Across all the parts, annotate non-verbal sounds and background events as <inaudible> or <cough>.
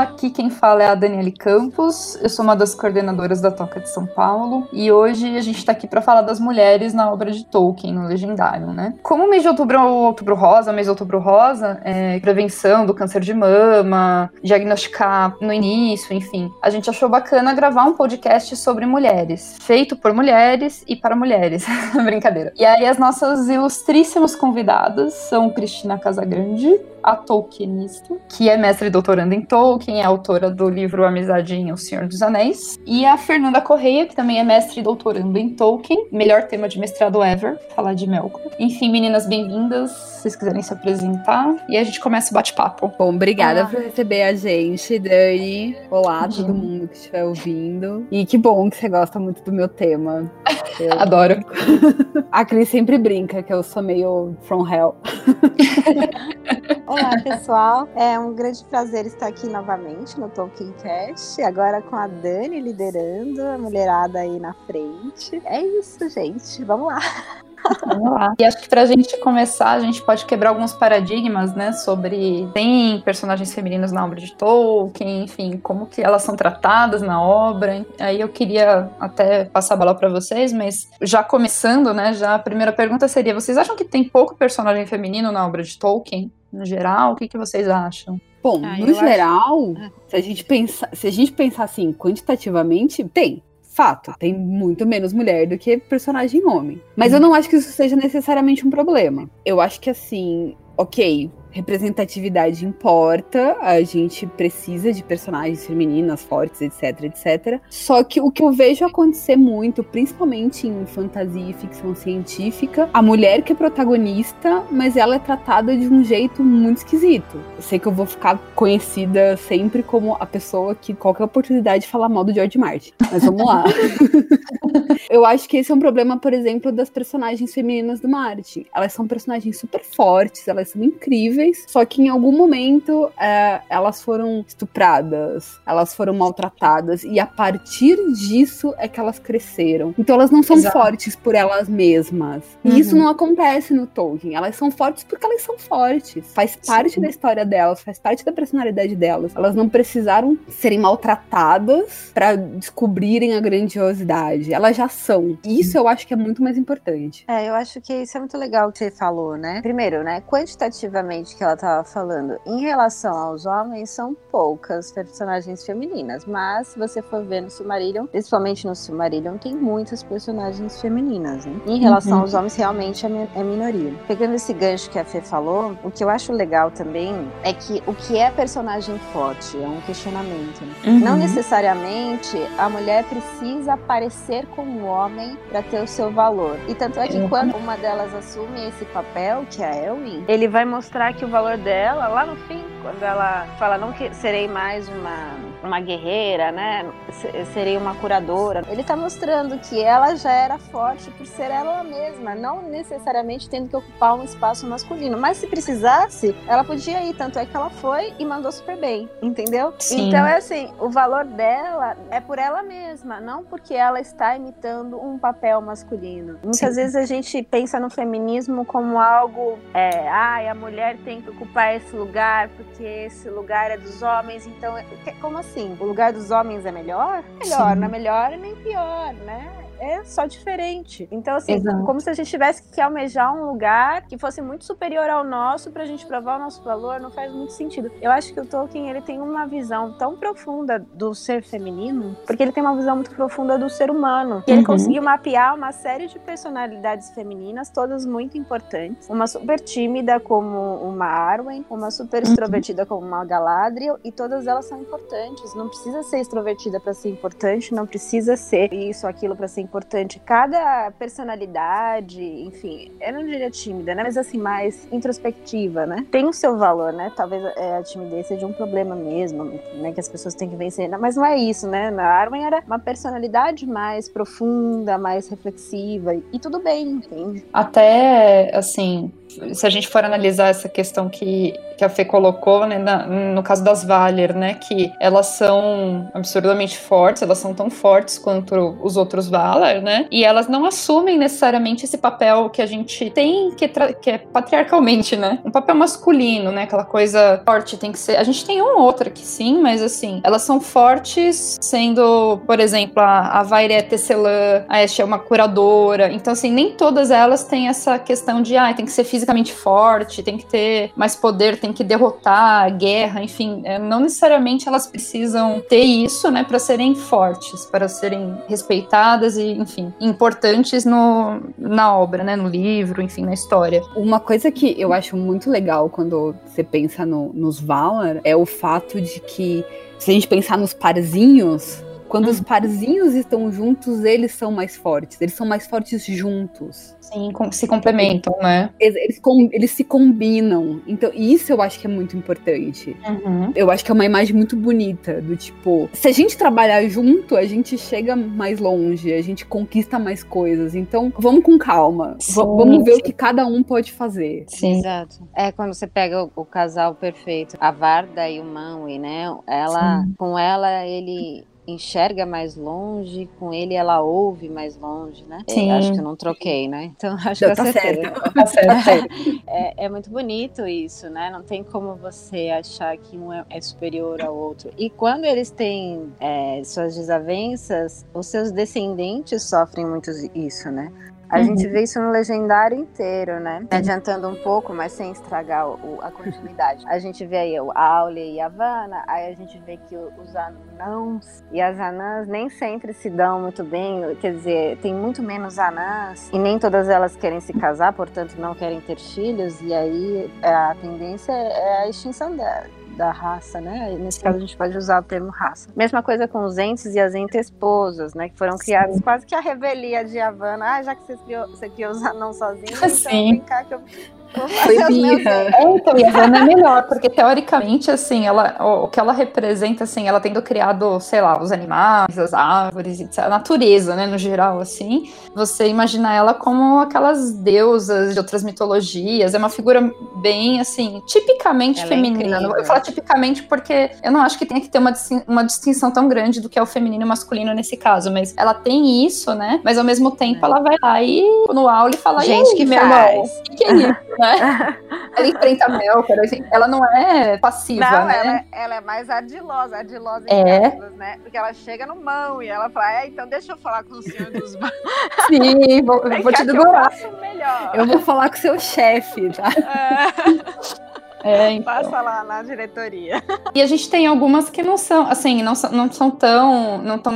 aqui quem fala é a Daniele Campos, eu sou uma das coordenadoras da Toca de São Paulo e hoje a gente está aqui para falar das mulheres na obra de Tolkien, no Legendário, né? Como o mês de outubro é o outubro rosa, mês de outubro rosa, é prevenção do câncer de mama, diagnosticar no início, enfim, a gente achou bacana gravar um podcast sobre mulheres, feito por mulheres e para mulheres. <laughs> Brincadeira. E aí as nossas ilustríssimas convidadas são Cristina Casagrande, a Tolkienista, que é mestre e doutoranda em Tolkien, é autora do livro Amizade em O Senhor dos Anéis, e a Fernanda Correia, que também é mestre e doutoranda em Tolkien, melhor tema de mestrado ever, falar de Melkor. Enfim, meninas, bem-vindas, se vocês quiserem se apresentar, e a gente começa o bate-papo. Bom, obrigada por receber a gente, Dani. Olá, Imagina. todo mundo que estiver ouvindo. E que bom que você gosta muito do meu tema. <laughs> Eu... Adoro. <laughs> a Cris sempre brinca que eu sou meio from hell. <laughs> Olá, pessoal. É um grande prazer estar aqui novamente no Tolkien Cast, agora com a Dani liderando, a mulherada aí na frente. É isso, gente. Vamos lá. Vamos lá. E acho que pra gente começar, a gente pode quebrar alguns paradigmas, né, sobre tem personagens femininos na obra de Tolkien, enfim, como que elas são tratadas na obra. Aí eu queria até passar a bola para vocês, mas já começando, né, já a primeira pergunta seria: vocês acham que tem pouco personagem feminino na obra de Tolkien? No geral? O que, que vocês acham? Bom, ah, no geral, acho... se, a gente pensar, se a gente pensar assim, quantitativamente, tem. Fato, tem muito menos mulher do que personagem homem. Mas hum. eu não acho que isso seja necessariamente um problema. Eu acho que assim, ok, representatividade importa, a gente precisa de personagens femininas fortes, etc, etc. Só que o que eu vejo acontecer muito, principalmente em fantasia e ficção científica, a mulher que é protagonista, mas ela é tratada de um jeito muito esquisito. Eu sei que eu vou ficar conhecida sempre como a pessoa que qualquer oportunidade fala mal do George Martin. Mas vamos lá. <laughs> eu acho que esse é um problema, por exemplo, das personagens femininas do Martin. Elas são personagens super fortes, elas são incríveis só que em algum momento é, elas foram estupradas, elas foram maltratadas, e a partir disso é que elas cresceram. Então elas não são Exato. fortes por elas mesmas. E uhum. isso não acontece no Tolkien. Elas são fortes porque elas são fortes. Faz parte Sim. da história delas, faz parte da personalidade delas. Elas não precisaram serem maltratadas para descobrirem a grandiosidade. Elas já são. E isso eu acho que é muito mais importante. É, eu acho que isso é muito legal que você falou, né? Primeiro, né? Quantitativamente que ela estava falando. Em relação aos homens, são poucas personagens femininas, mas se você for ver no Silmarillion, principalmente no Silmarillion, tem muitas personagens femininas. Né? Em relação uhum. aos homens, realmente é, é minoria. Pegando esse gancho que a Fê falou, o que eu acho legal também é que o que é personagem forte é um questionamento. Né? Uhum. Não necessariamente a mulher precisa aparecer como homem para ter o seu valor. E tanto é que uhum. quando uma delas assume esse papel, que é a Elwin, ele vai mostrar que que o valor dela, lá no fim, quando ela fala não que serei mais uma uma guerreira, né? Seria uma curadora. Ele está mostrando que ela já era forte por ser ela mesma, não necessariamente tendo que ocupar um espaço masculino. Mas se precisasse, ela podia ir. Tanto é que ela foi e mandou super bem, entendeu? Sim. Então é assim, o valor dela é por ela mesma, não porque ela está imitando um papel masculino. Muitas Sim. vezes a gente pensa no feminismo como algo, é, ai, a mulher tem que ocupar esse lugar porque esse lugar é dos homens. Então, é, como assim? Assim, o lugar dos homens é melhor? Melhor, Sim. não é melhor nem pior, né? É só diferente. Então, assim, Exato. como se a gente tivesse que almejar um lugar que fosse muito superior ao nosso pra gente provar o nosso valor, não faz muito sentido. Eu acho que o Tolkien, ele tem uma visão tão profunda do ser feminino, porque ele tem uma visão muito profunda do ser humano. E ele uhum. conseguiu mapear uma série de personalidades femininas, todas muito importantes. Uma super tímida como uma Arwen, uma super uhum. extrovertida como uma Galadriel, e todas elas são importantes. Não precisa ser extrovertida para ser importante, não precisa ser isso, aquilo para ser importante. Cada personalidade, enfim, eu não diria tímida, né? Mas assim, mais introspectiva, né? Tem o seu valor, né? Talvez é, a timidez seja um problema mesmo, né? Que as pessoas têm que vencer. Mas não é isso, né? Na Arwen era uma personalidade mais profunda, mais reflexiva. E tudo bem, entende? Até, assim, se a gente for analisar essa questão que, que a Fê colocou, né, na, no caso das Valer, né, que elas são absurdamente fortes, elas são tão fortes quanto os outros Valar, né, e elas não assumem necessariamente esse papel que a gente tem, que, que é patriarcalmente, né, um papel masculino, né, aquela coisa forte tem que ser, a gente tem um ou outro que sim, mas assim, elas são fortes sendo, por exemplo, a, a Vaire é tecelã, a Ashe é uma curadora, então assim, nem todas elas têm essa questão de, ah, tem que ser fisicamente forte, tem que ter mais poder, tem que derrotar a guerra, enfim, é, não necessariamente elas precisam ter isso, né, para serem fortes, para serem respeitadas e, enfim, importantes no, na obra, né, no livro, enfim, na história. Uma coisa que eu acho muito legal quando você pensa no, nos Valar é o fato de que se a gente pensar nos parzinhos, quando os uhum. parzinhos estão juntos, eles são mais fortes. Eles são mais fortes juntos. Sim, se complementam, né? Eles, eles, eles se combinam. Então, isso eu acho que é muito importante. Uhum. Eu acho que é uma imagem muito bonita. Do tipo, se a gente trabalhar junto, a gente chega mais longe, a gente conquista mais coisas. Então, vamos com calma. Sim, vamos ver sim. o que cada um pode fazer. Sim. Exato. É quando você pega o, o casal perfeito, a Varda e o Manwë, né? Ela, sim. com ela, ele enxerga mais longe, com ele ela ouve mais longe, né? Sim. Acho que eu não troquei, né? <laughs> Então acho não, que <laughs> tá certo. Tá certo. é, é, muito bonito isso, né? Não tem como você achar que um é, é superior ao outro. E quando eles têm é, suas desavenças, os seus descendentes sofrem muito isso, né? A uhum. gente vê isso no legendário inteiro, né? Adiantando um pouco, mas sem estragar o, a continuidade. A gente vê aí o Aule e a Vanna, aí a gente vê que os anãos e as anãs nem sempre se dão muito bem, quer dizer, tem muito menos anãs e nem todas elas querem se casar, portanto não querem ter filhos, e aí a tendência é a extinção dela da raça, né? Nesse caso a gente pode usar o termo raça. Mesma coisa com os entes e as entes-esposas, né? Que foram criados Sim. quase que a revelia de Havana. Ah, já que você criou, você criou os anãos sozinhos, então vem cá que eu foi birra. É, então, e a Vanna é melhor, porque teoricamente, assim, ela, o, que ela representa, assim, ela tendo criado, sei lá, os animais, as árvores, etc., a natureza, né, no geral, assim, você imagina ela como aquelas deusas de outras mitologias, é uma figura bem, assim, tipicamente ela é feminina. É eu vou falar tipicamente porque eu não acho que tenha que ter uma, uma distinção tão grande do que é o feminino e o masculino nesse caso, mas ela tem isso, né, mas ao mesmo tempo é. ela vai lá e no aula e fala, gente que faz. O que é isso? Né? <laughs> ela enfrenta a Melkor, assim, ela não é passiva, não, né? Ela, é, ela é mais ardilosa, ardilosa é. Aspas, né? Porque ela chega no mão e ela fala, é, então deixa eu falar com o senhor dos <laughs> Sim, vou, <laughs> vou te devorar. Eu, eu vou falar com o seu chefe, tá? É. É, então. Passa lá na diretoria. E a gente tem algumas que não são, assim, não, não são tão, não estão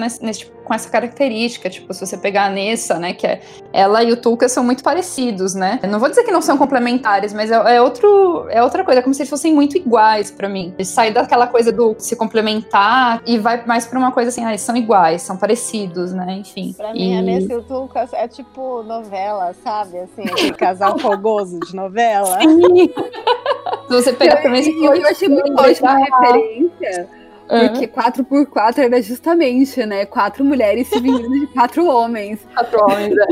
com essa característica. Tipo, se você pegar a Nessa, né, que é ela e o Tuca são muito parecidos, né? Eu não vou dizer que não são complementares, mas é, é outro, é outra coisa, é como se eles fossem muito iguais para mim. Saem daquela coisa do se complementar e vai mais para uma coisa assim, ah, eles são iguais, são parecidos, né? Enfim. Pra e... mim, a Nessa e o Tuca é tipo novela, sabe? Assim, aquele casal <laughs> fogoso de novela. Sim. <laughs> você pegar também... Eu, eu achei muito ótima referência porque 4x4 era justamente, né? Quatro mulheres se vingando de quatro homens. <laughs> Quatro homens, é.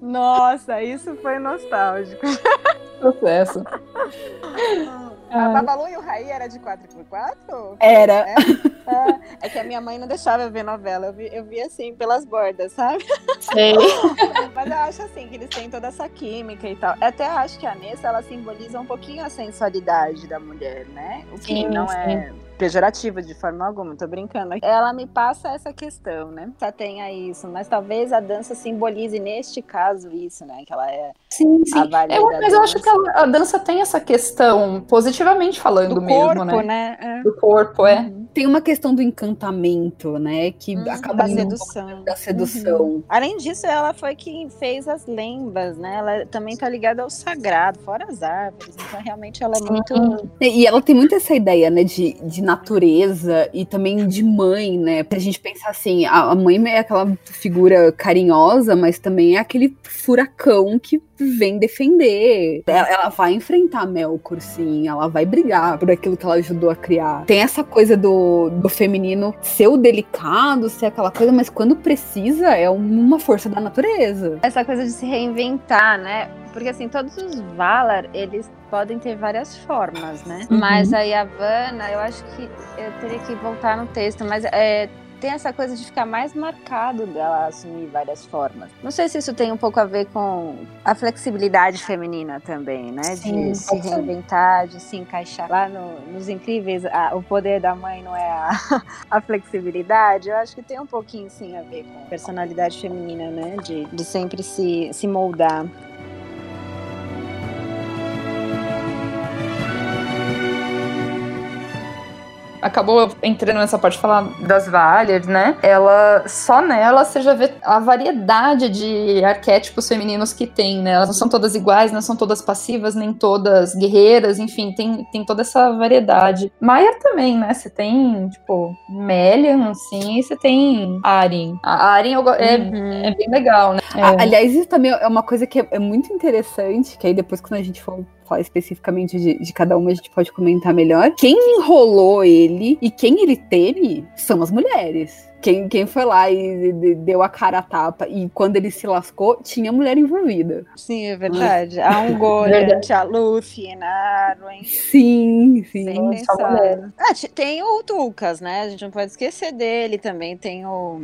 Nossa, isso foi nostálgico. Processo. <laughs> A Babalu e o Raí era de 4x4? Era. É? É, é, que a minha mãe não deixava eu ver novela. Eu vi, eu vi assim, pelas bordas, sabe? Sei. <laughs> Mas eu acho assim, que eles têm toda essa química e tal. Eu até acho que a Nessa, ela simboliza um pouquinho a sensualidade da mulher, né? O que sim, não sim. é pejorativa de forma alguma, tô brincando. Ela me passa essa questão, né? Já tenha isso, mas talvez a dança simbolize neste caso isso, né? Que ela é sim, sim. a eu, Mas dança. eu acho que a, a, dança tem essa questão, positivamente falando do mesmo, corpo, né? né? É. Do corpo, é. Uhum. Tem uma questão do encantamento, né? Que uhum, acaba da sedução. da sedução. Uhum. Além disso, ela foi quem fez as lembas, né? Ela também tá ligada ao sagrado, fora as árvores. Então, realmente, ela é muito. E ela tem muito essa ideia, né? De, de natureza e também de mãe, né? Pra gente pensar assim, a mãe é aquela figura carinhosa, mas também é aquele furacão que vem defender. Ela, ela vai enfrentar Melkor, sim. Ela vai brigar por aquilo que ela ajudou a criar. Tem essa coisa do, do feminino ser o delicado, ser aquela coisa, mas quando precisa, é uma força da natureza. Essa coisa de se reinventar, né? Porque assim, todos os Valar, eles podem ter várias formas, né? Uhum. Mas a Yavanna, eu acho que eu teria que voltar no texto, mas é, tem essa coisa de ficar mais marcado dela assumir várias formas. Não sei se isso tem um pouco a ver com a flexibilidade feminina também, né? Sim, de se reinventar, de se encaixar. Lá no- nos Incríveis, a- o poder da mãe não é a, <laughs> a flexibilidade. Eu acho que tem um pouquinho sim a ver com a personalidade feminina, né? De, de sempre se, se moldar. Acabou entrando nessa parte de falar das Valyers, né? Ela só nela você já vê a variedade de arquétipos femininos que tem, né? Elas não são todas iguais, não são todas passivas, nem todas guerreiras, enfim, tem, tem toda essa variedade. Maier também, né? Você tem, tipo, Melian, assim, e você tem Arya. A go- é, Uhum. é bem legal, né? É. Aliás, isso também é uma coisa que é, é muito interessante, que aí depois quando a gente for falar especificamente de, de cada uma, a gente pode comentar melhor. Quem enrolou ele e quem ele teme são as mulheres. Quem, quem foi lá e de- deu a cara a tapa e quando ele se lascou, tinha mulher envolvida. Sim, é verdade. Há um Goliath, a Luffy, a Arwen. Sim, sim. Sem. Ah, tem o Tulkas, né? A gente não pode esquecer dele também. Tem o,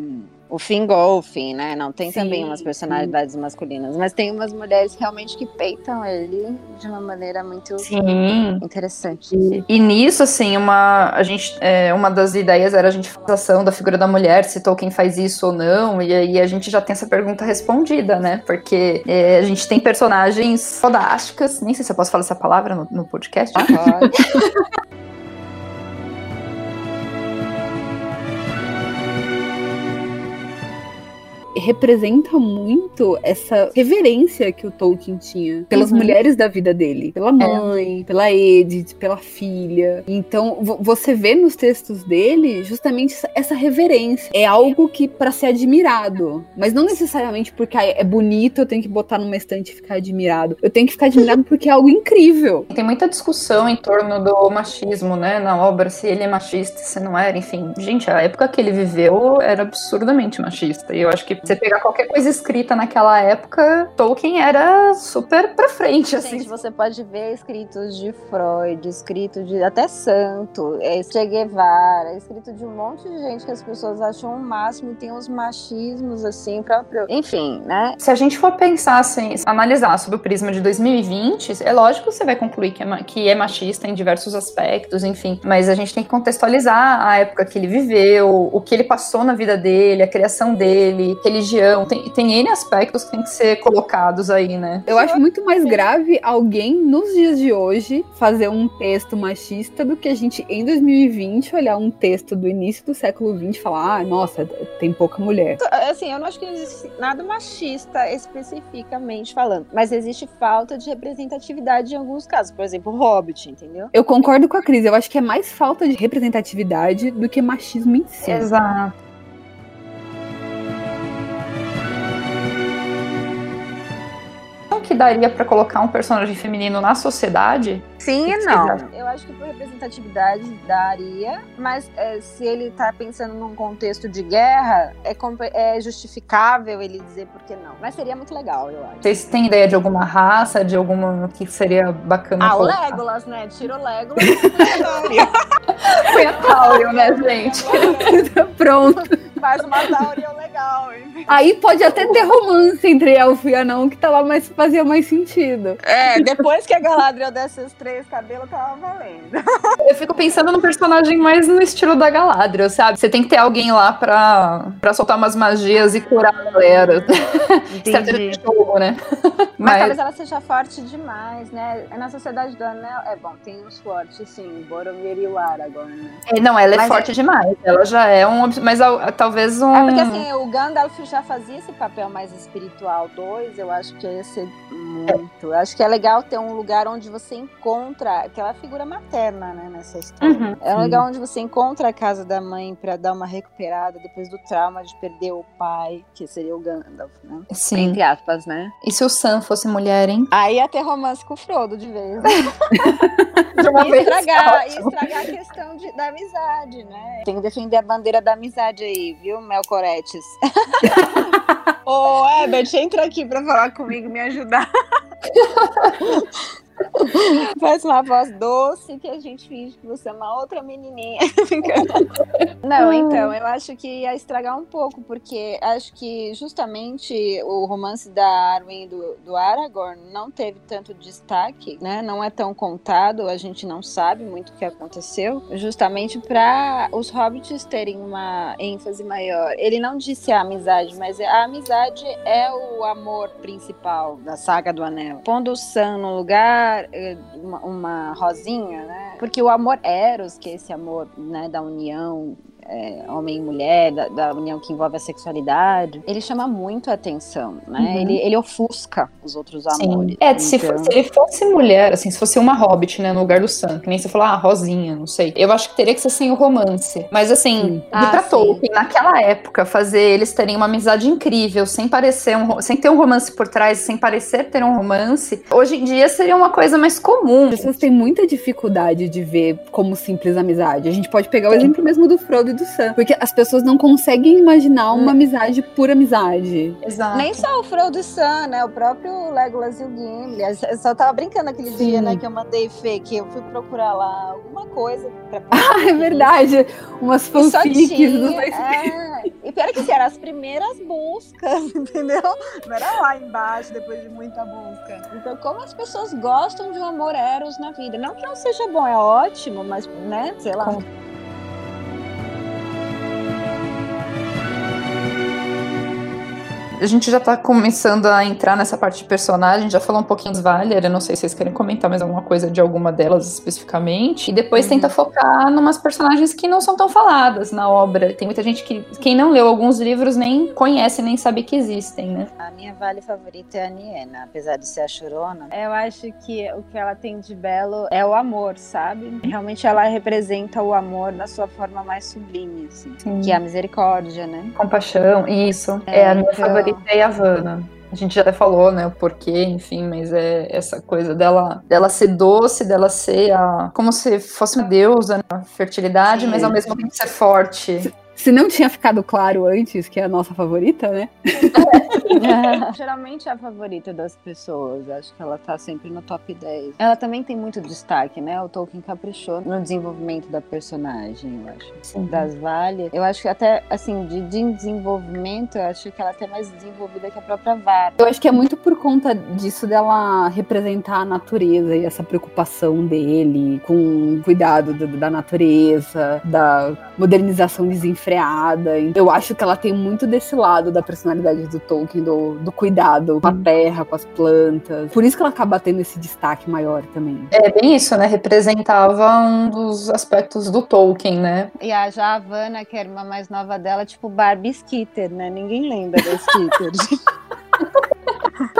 o Fingolfin, né? Não tem Sim, também umas personalidades masculinas, mas tem umas mulheres realmente que peitam ele de uma maneira muito Sim. interessante. E, e nisso, assim, uma, a gente, é, uma das ideias era a gente fazer a ação da figura da mulher, se Tolkien faz isso ou não, e aí a gente já tem essa pergunta respondida, né? Porque é, a gente tem personagens fodásticas, nem sei se eu posso falar essa palavra no, no podcast. Pode. <laughs> representa muito essa reverência que o Tolkien tinha pelas Uhum. mulheres da vida dele, pela mãe, pela Edith, pela filha. Então, vo- você vê nos textos dele justamente essa- reverência. É algo que para ser admirado, mas não necessariamente porque é bonito, eu tenho que botar numa estante e ficar admirado. Eu tenho que ficar admirado <laughs> porque é algo incrível. Tem muita discussão em torno do machismo, né, na obra, se ele é machista, se não era, enfim. Gente, a época que ele viveu era absurdamente machista. E eu acho que você pegar qualquer coisa escrita naquela época, Tolkien era super pra frente, assim. Gente, você pode ver escritos de Freud, escrito de até santo, é, Che Guevara, escrito de um monte de gente que as pessoas acham o máximo e tem uns machismos assim próprio. Enfim, né? Se a gente for pensar assim, analisar sob o prisma de 2020, é lógico que você vai concluir que é, que é machista em diversos aspectos, enfim. Mas a gente tem que contextualizar a época que ele viveu, o que ele passou na vida dele, a criação dele, religião. Tem, tem N aspectos que tem que ser colocados aí, né? Eu acho muito mais grave alguém nos dias de hoje fazer um texto machista do que a gente em 2020 olhar um texto do início do século XX e falar, ah, nossa, tem pouca mulher. Assim, eu não acho que existe nada machista especificamente falando, mas existe falta de representatividade em alguns casos. Por exemplo, o Hobbit, entendeu? Eu concordo com a Cris, eu acho que é mais falta de representatividade do que machismo em si. Exato. Que daria pra colocar um personagem feminino na sociedade? Sim e não. Eu acho que por representatividade daria, mas é, se ele tá pensando num contexto de guerra, é, é justificável ele dizer por que não. Mas seria muito legal, eu acho. Vocês têm ideia de alguma raça, de alguma que seria bacana Ah, o? Legolas, né? Tira o Legolas e. <laughs> Foi a Tauriel, né, gente? <laughs> Pronto. Faz uma Tauriel legal, hein? Aí pode até ter romance entre elfo e anão, que tava mais, fazia mais sentido. É, depois que a Galadriel desse os três cabelos, tava valendo. <laughs> Eu fico pensando no personagem mais no estilo da Galadriel, sabe? Você tem que ter alguém lá pra, pra soltar umas magias e curar a galera. Estratégia de jogo, né? Mas, <laughs> Mas, talvez ela seja forte demais, né? Na Sociedade do Anel, é bom, tem uns fortes, sim, Boromir e o Aragorn, né? é, não, ela é Mas forte demais. Ela já é um. Mas ah, talvez um. É porque assim, o Gandalf já fazia esse papel mais espiritual. Dois, eu acho que ia ser muito. Eu acho que é legal ter um lugar onde você encontra aquela figura materna, né, nessa história. Uhum. é um lugar onde você encontra a casa da mãe pra dar uma recuperada depois do trauma de perder o pai, que seria o Gandalf, né? Sim. Entre aspas, né? E se o Sam fosse mulher, hein? Aí ia ter romance com o Frodo de vez. Né? <laughs> De uma E vez estragar, e estragar a questão de- da amizade, né? Tem que defender a bandeira da amizade aí, viu, Melcoretes? <laughs> Ô, Ebert, entra aqui pra falar comigo, me ajudar. <laughs> <laughs> Faz uma voz doce que a gente finge que você é uma outra menininha. <laughs> Não, então, eu acho que ia estragar um pouco, porque acho que justamente o romance da Arwen e do, do Aragorn não teve tanto destaque, né? Não é tão contado, a gente não sabe muito o que aconteceu, justamente para os hobbits terem uma ênfase maior. Ele não disse a amizade, mas a amizade é o amor principal da saga do Anel. Pondo o Sam no lugar eh, uma, uma rosinha, né? Porque o amor eros, que é esse amor né, da união é, homem e mulher, da, da, união que envolve a sexualidade, ele chama muito a atenção, né? Uhum. Ele, ele ofusca os outros Sim. amores. É, então... se, se, ele fosse mulher, assim, se fosse uma hobbit, né, no lugar do Sam, que nem você falou, ah, Rosinha, não sei. Eu acho que teria que ser sem o romance. Mas assim, ah, pra Tolkien, naquela época, fazer eles terem uma amizade incrível, sem parecer um, sem ter um romance por trás, sem parecer ter um romance, hoje em dia seria uma coisa mais comum. As pessoas têm muita dificuldade de ver como simples amizade. A gente pode pegar o exemplo mesmo do Frodo do Sam. Porque as pessoas não conseguem imaginar uma hum. amizade por amizade. Exato. Nem só o Frodo e Sam, né? O próprio Legolas e o Gimli. Eu só tava brincando aquele Sim. dia, né? Que eu mandei Fê, que eu fui procurar lá alguma coisa pra... <laughs> Ah, é verdade. Umas fanfics. Sei é. E pior que assim, eram as primeiras buscas, <laughs> entendeu? Não era lá embaixo, depois de muita busca. Então, como as pessoas gostam de um amor eros na vida. Não que não seja bom, é ótimo, mas, né, sei lá. Com a gente já tá começando a entrar nessa parte de personagem, já falou um pouquinho das Valer, eu não sei se vocês querem comentar mais alguma coisa de alguma delas especificamente. E depois uhum. tenta focar numas personagens que não são tão faladas na obra. Tem muita gente que, quem não leu alguns livros, nem conhece, nem sabe que existem, né? A minha Vale favorita é a Niena, apesar de ser a chorona. Eu acho que o que ela tem de belo é o amor, sabe? Realmente ela representa o amor na sua forma mais sublime, assim. Sim. Que é a misericórdia, né? Compaixão, isso. É, é a minha então... favorita e a Havana. A gente já até falou, né, o porquê, enfim, mas é essa coisa dela, dela ser doce, dela ser a, como se fosse uma deusa, né, fertilidade, Sim. mas ao mesmo tempo ser forte. Se não tinha ficado claro antes que é a nossa favorita, né? É. <laughs> Geralmente é a favorita das pessoas. Acho que ela tá sempre no top 10. Ela também tem muito destaque, né? O Tolkien caprichou no desenvolvimento da personagem, eu acho. Sim. Das Vale. Eu acho que até, assim, de, de desenvolvimento, eu acho que ela é até mais desenvolvida que a própria Vale. Eu acho que é muito por conta disso dela representar a natureza e essa preocupação dele com o cuidado do, da natureza, da modernização desenfreada freada. Eu acho que ela tem muito desse lado da personalidade do Tolkien, do, do cuidado com a terra, com as plantas. Por isso que ela acaba tendo esse destaque maior também. É bem isso, né? Representava um dos aspectos do Tolkien, né? E a Javana, que era uma mais nova dela, tipo Barbie Skitter, né? Ninguém lembra da Skitter. <laughs>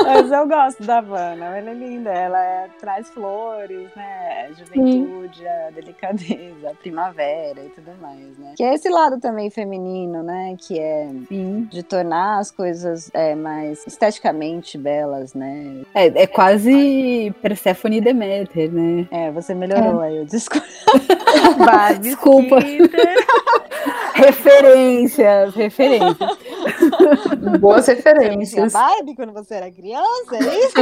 Mas eu gosto da Vanna, ela é linda, ela é, traz flores, né? A juventude, Sim. a delicadeza, a primavera e tudo mais, né? Que é esse lado também feminino, né? Que é Sim. de tornar as coisas é, mais esteticamente belas, né? É, é quase Persephone e Demeter, né? É, você melhorou é. aí, <laughs> eu desculpa. desculpa. <laughs> referências, referências. <laughs> Boas referências. Você tinha Barbie quando você era criança? É isso?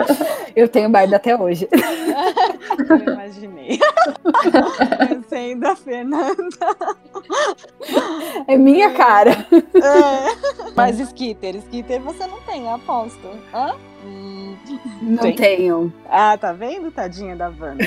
<laughs> eu tenho Barbie até hoje. <laughs> eu imaginei. <laughs> Pensei da Fernanda. É minha cara. É. Mas Skitter, Skitter você não tem, aposto. Hã? Não tem. tenho. Ah, tá vendo? Tadinha da Wanda.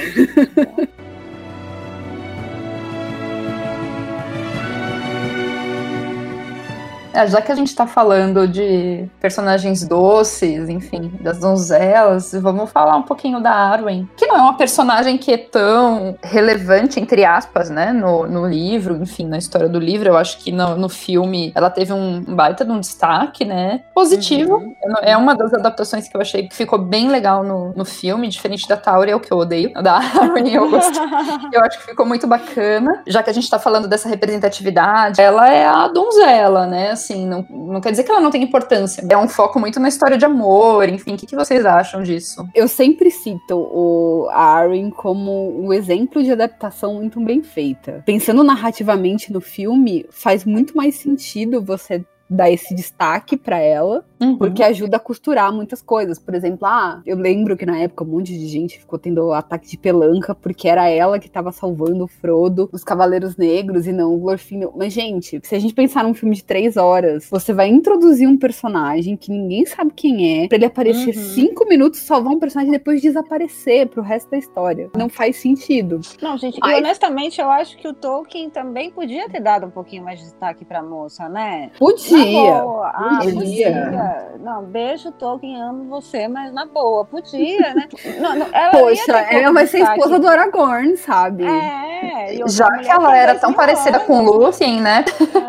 Já que a gente tá falando de personagens doces, enfim, das donzelas, vamos falar um pouquinho da Arwen, que não é uma personagem que é tão relevante, entre aspas, né, no, no livro, enfim, na história do livro. Eu acho que no, no filme ela teve um baita de um destaque, né, positivo. Uhum. É uma das adaptações que eu achei que ficou bem legal no, no filme, diferente da Tauri, é o que eu odeio. Da Arwen eu gostei. <laughs> eu acho que ficou muito bacana. Já que a gente tá falando dessa representatividade, ela é a donzela, né, assim, não, não quer dizer que ela não tem importância. É um foco muito na história de amor, enfim. O que, que vocês acham disso? Eu sempre cito o Arryn como um exemplo de adaptação muito bem feita. Pensando narrativamente no filme, faz muito mais sentido você dar esse destaque para ela, Uhum. porque ajuda a costurar muitas coisas. Por exemplo, ah, eu lembro que na época um monte de gente ficou tendo ataque de pelanca porque era ela que tava salvando o Frodo dos Cavaleiros Negros e não o Glorfindel. Mas, gente, se a gente pensar num filme de três horas, você vai introduzir um personagem que ninguém sabe quem é, pra ele aparecer Uhum. cinco minutos, salvar um personagem e depois desaparecer pro resto da história. Não faz sentido. Não, gente, Ai. e honestamente eu acho que o Tolkien também podia ter dado um pouquinho mais de destaque pra moça, né? Podia. Ah, Podia. podia. Não, beijo, Tolkien, amo você, mas na boa, podia, né? <laughs> Não, não, ela Poxa, ela vai ser esposa do Aragorn, sabe? É, e Já que ela era tão parecida com anos. o Lúthien, né?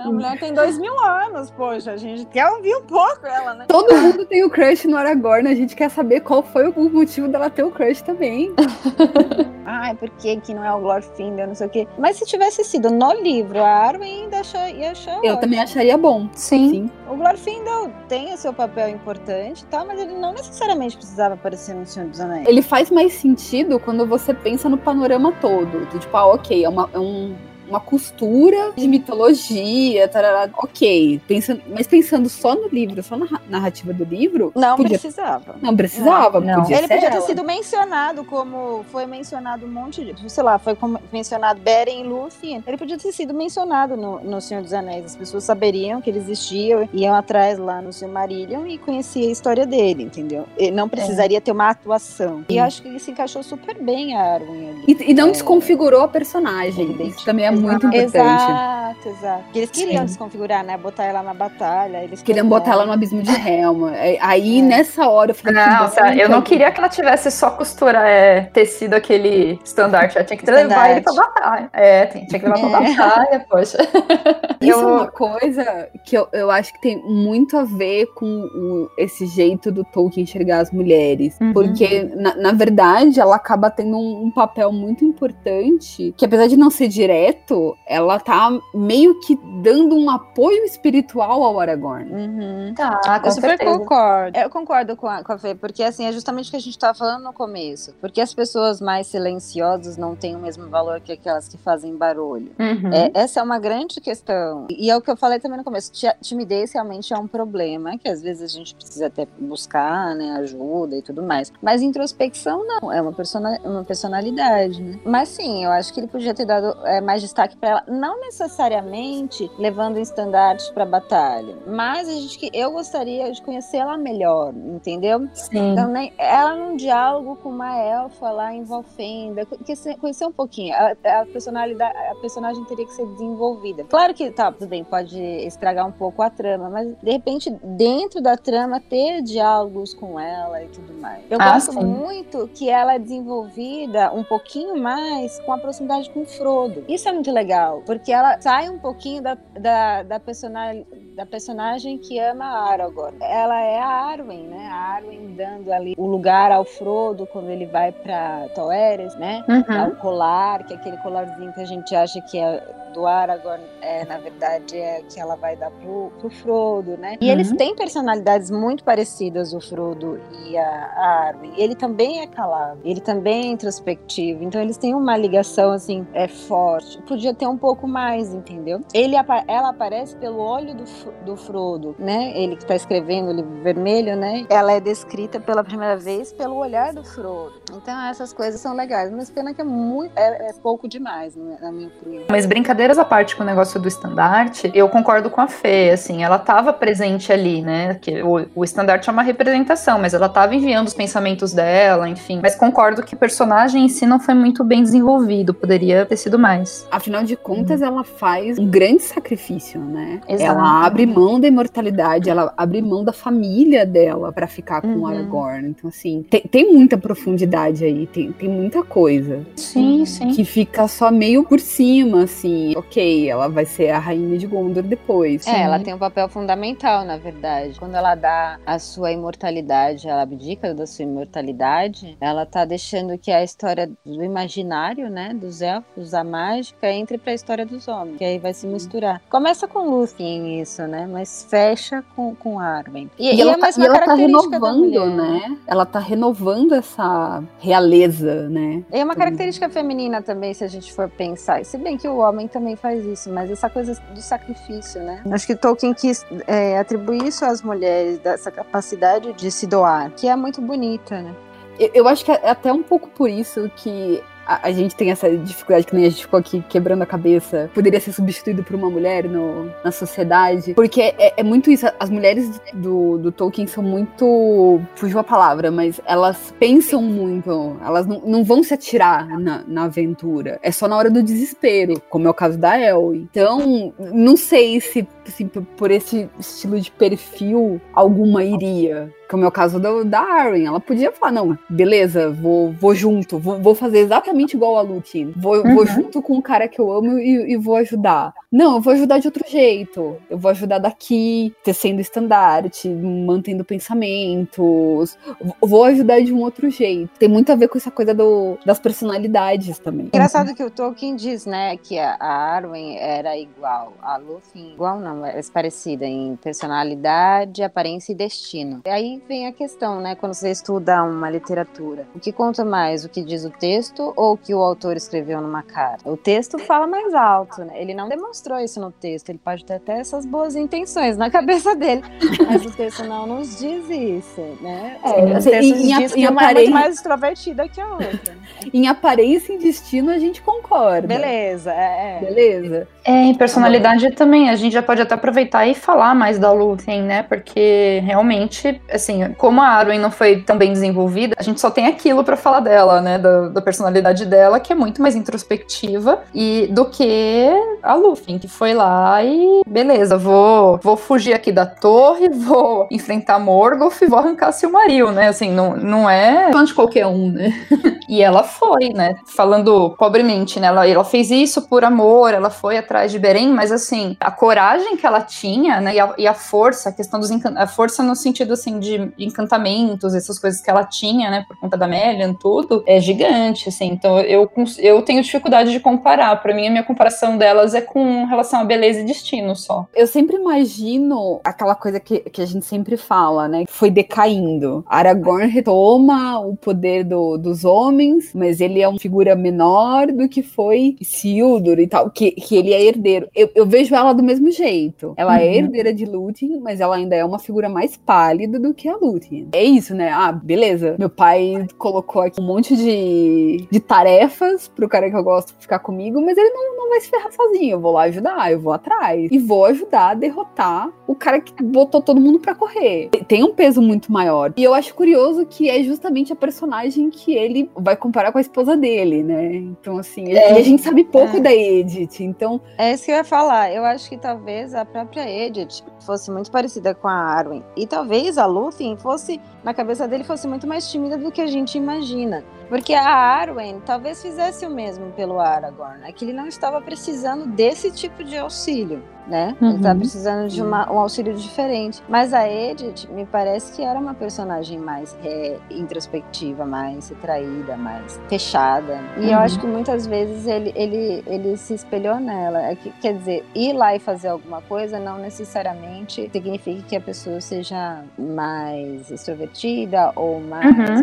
A mulher tem dois mil anos, poxa, a gente quer ouvir um pouco ela, né? Todo mundo tem o crush no Aragorn, a gente quer saber qual foi o motivo dela ter o crush também. <laughs> Ai, por que que não é o Glorfindel, não sei o quê. Mas se tivesse sido no livro, a Arwen ainda achar, ia achar Eu ótimo. também acharia bom. Sim. Sim. O Glorfindel tem o seu papel importante e tal, mas ele não necessariamente precisava aparecer no Senhor dos Anéis. Ele faz mais sentido quando você pensa no panorama todo. Do Tipo, ah, ok, é uma, é um- uma costura de mitologia, tarará, ok. Pensa, mas pensando só no livro, só na ra- narrativa do livro, Não podia, precisava. não precisava, Não. podia Ele podia ter ela. sido mencionado como foi mencionado um monte de. Sei lá, foi mencionado Beren e Lúthien. Ele podia ter sido mencionado no, no Senhor dos Anéis. As pessoas saberiam que ele existia, iam atrás lá no Silmarillion e conhecia a história dele, entendeu? Ele não precisaria ter uma atuação. E acho que ele se encaixou super bem a Arwen ali. E, e não É. desconfigurou a personagem. Isso também é muito importante. Exato, exato. Porque eles queriam Sim. desconfigurar, né? Botar ela na batalha. Eles Queriam foram- botar ela no abismo de Helma. É, Aí, É. nessa hora, eu falei Nossa, bom, eu não queria que ela tivesse só costura, é, tecido aquele estandarte. Ela tinha que levar ele pra batalha. É, tem- tinha que levar pra É. batalha, poxa. <laughs> Isso é Eu- uma coisa que eu, eu acho que tem muito a ver com o- esse jeito do Tolkien enxergar as mulheres. Uhum. Porque, na, na verdade, ela acaba tendo um, um papel muito importante, que apesar de não ser direto, ela tá meio que dando um apoio espiritual ao Aragorn. Uhum. Tá, com Eu super certeza. concordo. Eu concordo com a, com a Fê, porque assim, é justamente o que a gente estava falando no começo. Porque as pessoas mais silenciosas não têm o mesmo valor que aquelas que fazem barulho. Uhum. É, essa é uma grande questão. E é o que eu falei também no começo. ti- Timidez realmente é um problema, que às vezes a gente precisa até buscar, né, ajuda e tudo mais. Mas introspecção não, é uma, persona, uma personalidade, né? Mas sim, eu acho que ele podia ter dado é, mais destaque para ela, não necessariamente levando um estandarte para batalha, mas a gente que eu gostaria de conhecer ela melhor, entendeu? Sim. Então, nem, ela num diálogo com uma elfa lá em Valfenda, conhecer, um pouquinho. A, a personalidade, a personagem teria que ser desenvolvida. Claro que tá, tudo bem, pode estragar um pouco a trama, mas de repente, dentro da trama, ter diálogos com ela e tudo mais. Eu Ah, gosto sim. muito que ela é desenvolvida um pouquinho mais com a proximidade com o Frodo. Isso é muito legal, porque ela sai um pouquinho da, da, da, personal, da personagem que ama a Aragorn. Ela é a Arwen, né? A Arwen dando ali o lugar ao Frodo quando ele vai pra Toeres, né? Uhum. o colar, que é aquele colarzinho que a gente acha que é do Aragorn, é, na verdade é que ela vai dar pro, pro Frodo, né? E Uhum. eles têm personalidades muito parecidas, o Frodo e a, a Arwen. Ele também é calado, ele também é introspectivo, então eles têm uma ligação assim, é forte. Podia ter um pouco mais, entendeu? Ele, ela aparece pelo olho do, F- do Frodo, né? Ele que tá escrevendo o livro vermelho, né? Ela é descrita pela primeira vez pelo olhar do Frodo. Então essas coisas são legais, mas pena que é muito, é, é pouco demais, né, na minha opinião. Mas brincadeiras à parte com o negócio do estandarte, eu concordo com a Fê, assim, ela estava presente ali, né? Que o, o estandarte é uma representação, mas ela estava enviando os pensamentos dela, enfim. Mas concordo que o personagem em si não foi muito bem desenvolvido, poderia ter sido mais. Afinal de contas, ela faz um grande sacrifício, né? Exato. Ela abre mão da imortalidade, ela abre mão da família dela pra ficar com Uhum. o Aragorn. Então, assim, tem, tem muita profundidade aí, tem, tem muita coisa. Sim, sim. Que fica só meio por cima, assim. Ok, ela vai ser a rainha de Gondor depois. É, ela tem um papel fundamental, na verdade. Quando ela dá a sua imortalidade, ela abdica da sua imortalidade, ela tá deixando que a história do imaginário, né, dos elfos, da mágica, entre pra história dos homens, que aí vai se misturar. Começa com Lúthien isso, né? Mas fecha com, com Arwen. E, e, ela, é tá, e ela tá renovando, né? Ela tá renovando essa realeza, né? É uma característica feminina também, se a gente for pensar. Se bem que o homem também faz isso, mas essa coisa do sacrifício, né? Acho que Tolkien quis é, atribuir isso às mulheres, dessa capacidade de se doar, que é muito bonita, né? Eu acho que é até um pouco por isso que a, a, gente tem essa dificuldade que nem a gente ficou aqui quebrando a cabeça, poderia ser substituído por uma mulher no, na sociedade. Porque é, é muito isso. As mulheres do, do Tolkien são muito. Fugiu a palavra, mas elas pensam muito. Elas não, não vão se atirar na, na aventura. É só na hora do desespero, como é o caso da El. Então, não sei se assim, por esse estilo de perfil alguma iria que é o meu caso do, da Arwen. Ela podia falar, não, beleza, vou, vou junto, vou, vou fazer exatamente igual a Lutin. Vou, uhum. vou junto com o cara que eu amo e, e, vou ajudar. Não, eu vou ajudar de outro jeito. Eu vou ajudar daqui, tecendo estandarte, mantendo pensamentos. Vou ajudar de um outro jeito. Tem muito a ver com essa coisa do, das personalidades também. Engraçado que o Tolkien diz, né, que a, Arwen era igual a Lutin. Igual não, mas parecida em personalidade, aparência e destino. E aí vem a questão, né? Quando você estuda uma literatura, o que conta mais, o que diz o texto ou o que o autor escreveu numa carta? O texto fala mais alto, né? Ele não demonstrou isso no texto, ele pode ter até essas boas intenções na cabeça dele, mas o texto não nos diz isso, né? É, assim, o texto em, diz em, que uma aparência... é muito mais extrovertida que a outra. em aparência e destino a gente concorda. Beleza, é. é. Beleza. É, em personalidade também, a gente já pode até aproveitar e falar mais da Lúthien, né? Porque realmente, assim, como a Arwen não foi tão bem desenvolvida, a gente só tem aquilo para falar dela, né? Da, da, personalidade dela, que é muito mais introspectiva e do que a Lúthien, que foi lá e beleza, vou, vou fugir aqui da torre, <laughs> vou enfrentar Morgoth e vou arrancar Silmaril, né? Assim, não, não é de qualquer um, né? <laughs> e ela foi, né? Falando pobremente, né? Ela, ela fez isso por amor, ela foi atrás de Beren, mas assim, a coragem que ela tinha, né, e a, e a força, a questão dos a força no sentido assim de encantamentos, essas coisas que ela tinha, né, por conta da Melian, tudo, é gigante, assim. Então eu, eu tenho dificuldade de comparar. Para mim, a minha comparação delas é com relação a beleza e destino só. Eu sempre imagino aquela coisa que, que a gente sempre fala, né, que foi decaindo. Aragorn retoma o poder do, dos homens, mas ele é uma figura menor do que foi Isildur e tal, que, que ele é herdeiro. Eu, eu vejo ela do mesmo jeito. Ela é uhum. é herdeira de Lúthien, mas ela ainda é uma figura mais pálida do que a Lúthien. É isso, né? Ah, beleza. Meu pai colocou aqui um monte de, de tarefas pro cara que eu gosto ficar comigo, mas ele não, não vai se ferrar sozinho. Eu vou lá ajudar, eu vou atrás. E vou ajudar a derrotar o cara que botou todo mundo para correr. Tem um peso muito maior. E eu acho curioso que é justamente a personagem que ele vai comparar com a esposa dele, né? Então, assim, é. a gente sabe pouco é. da Edith. Então, é isso que eu ia falar. Eu acho que talvez a própria Edith fosse muito parecida com a Arwen. E talvez a Lúthien fosse, na cabeça dele, fosse muito mais tímida do que a gente imagina. Porque a Arwen talvez fizesse o mesmo pelo Aragorn. É que ele não estava precisando desse tipo de auxílio né? Uhum. Ele tá precisando de uma, um auxílio diferente. Mas a Edith me parece que era uma personagem mais é, introspectiva, mais retraída, mais fechada. E uhum. eu acho que muitas vezes ele, ele, ele se espelhou nela. É que, quer dizer, ir lá e fazer alguma coisa não necessariamente significa que a pessoa seja mais extrovertida ou mais uhum.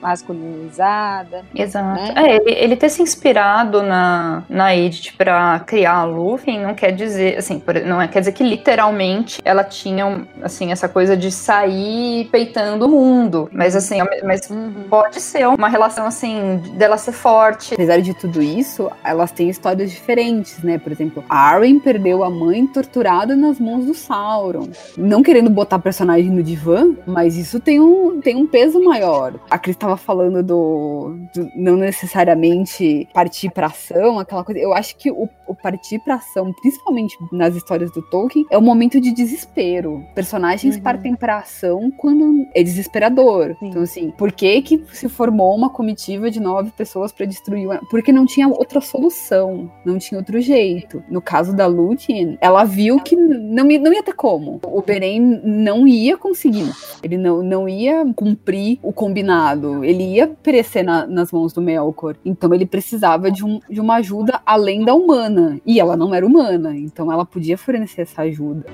masculinizada. Exato. Né? É, ele, ele ter se inspirado na, na Edith para criar a Lúthien não quer dizer assim, não é, quer dizer que literalmente ela tinha, assim, essa coisa de sair peitando o mundo, mas assim, mas uhum. pode ser uma relação, assim, dela ser forte. Apesar de tudo isso, elas têm histórias diferentes, né? Por exemplo, a Arwen perdeu a mãe torturada nas mãos do Sauron. Não querendo botar personagem no divã, mas isso tem um, tem um peso maior. A Cris estava falando do, do, não necessariamente partir pra ação, aquela coisa. Eu acho que o, o partir pra ação, principalmente nas histórias do Tolkien é um momento de desespero. Personagens uhum. partem pra ação quando é desesperador. Sim. Então, assim, por que que se formou uma comitiva de nove pessoas para destruir? Uma... Porque não tinha outra solução, não tinha outro jeito. No caso da Lúthien, ela viu que não, não ia ter como. O Beren não ia conseguir. Ele não, não ia cumprir o combinado. Ele ia perecer na, nas mãos do Melkor. Então ele precisava de, um, de uma ajuda além da humana. E ela não era humana. Então ela ela podia fornecer essa ajuda.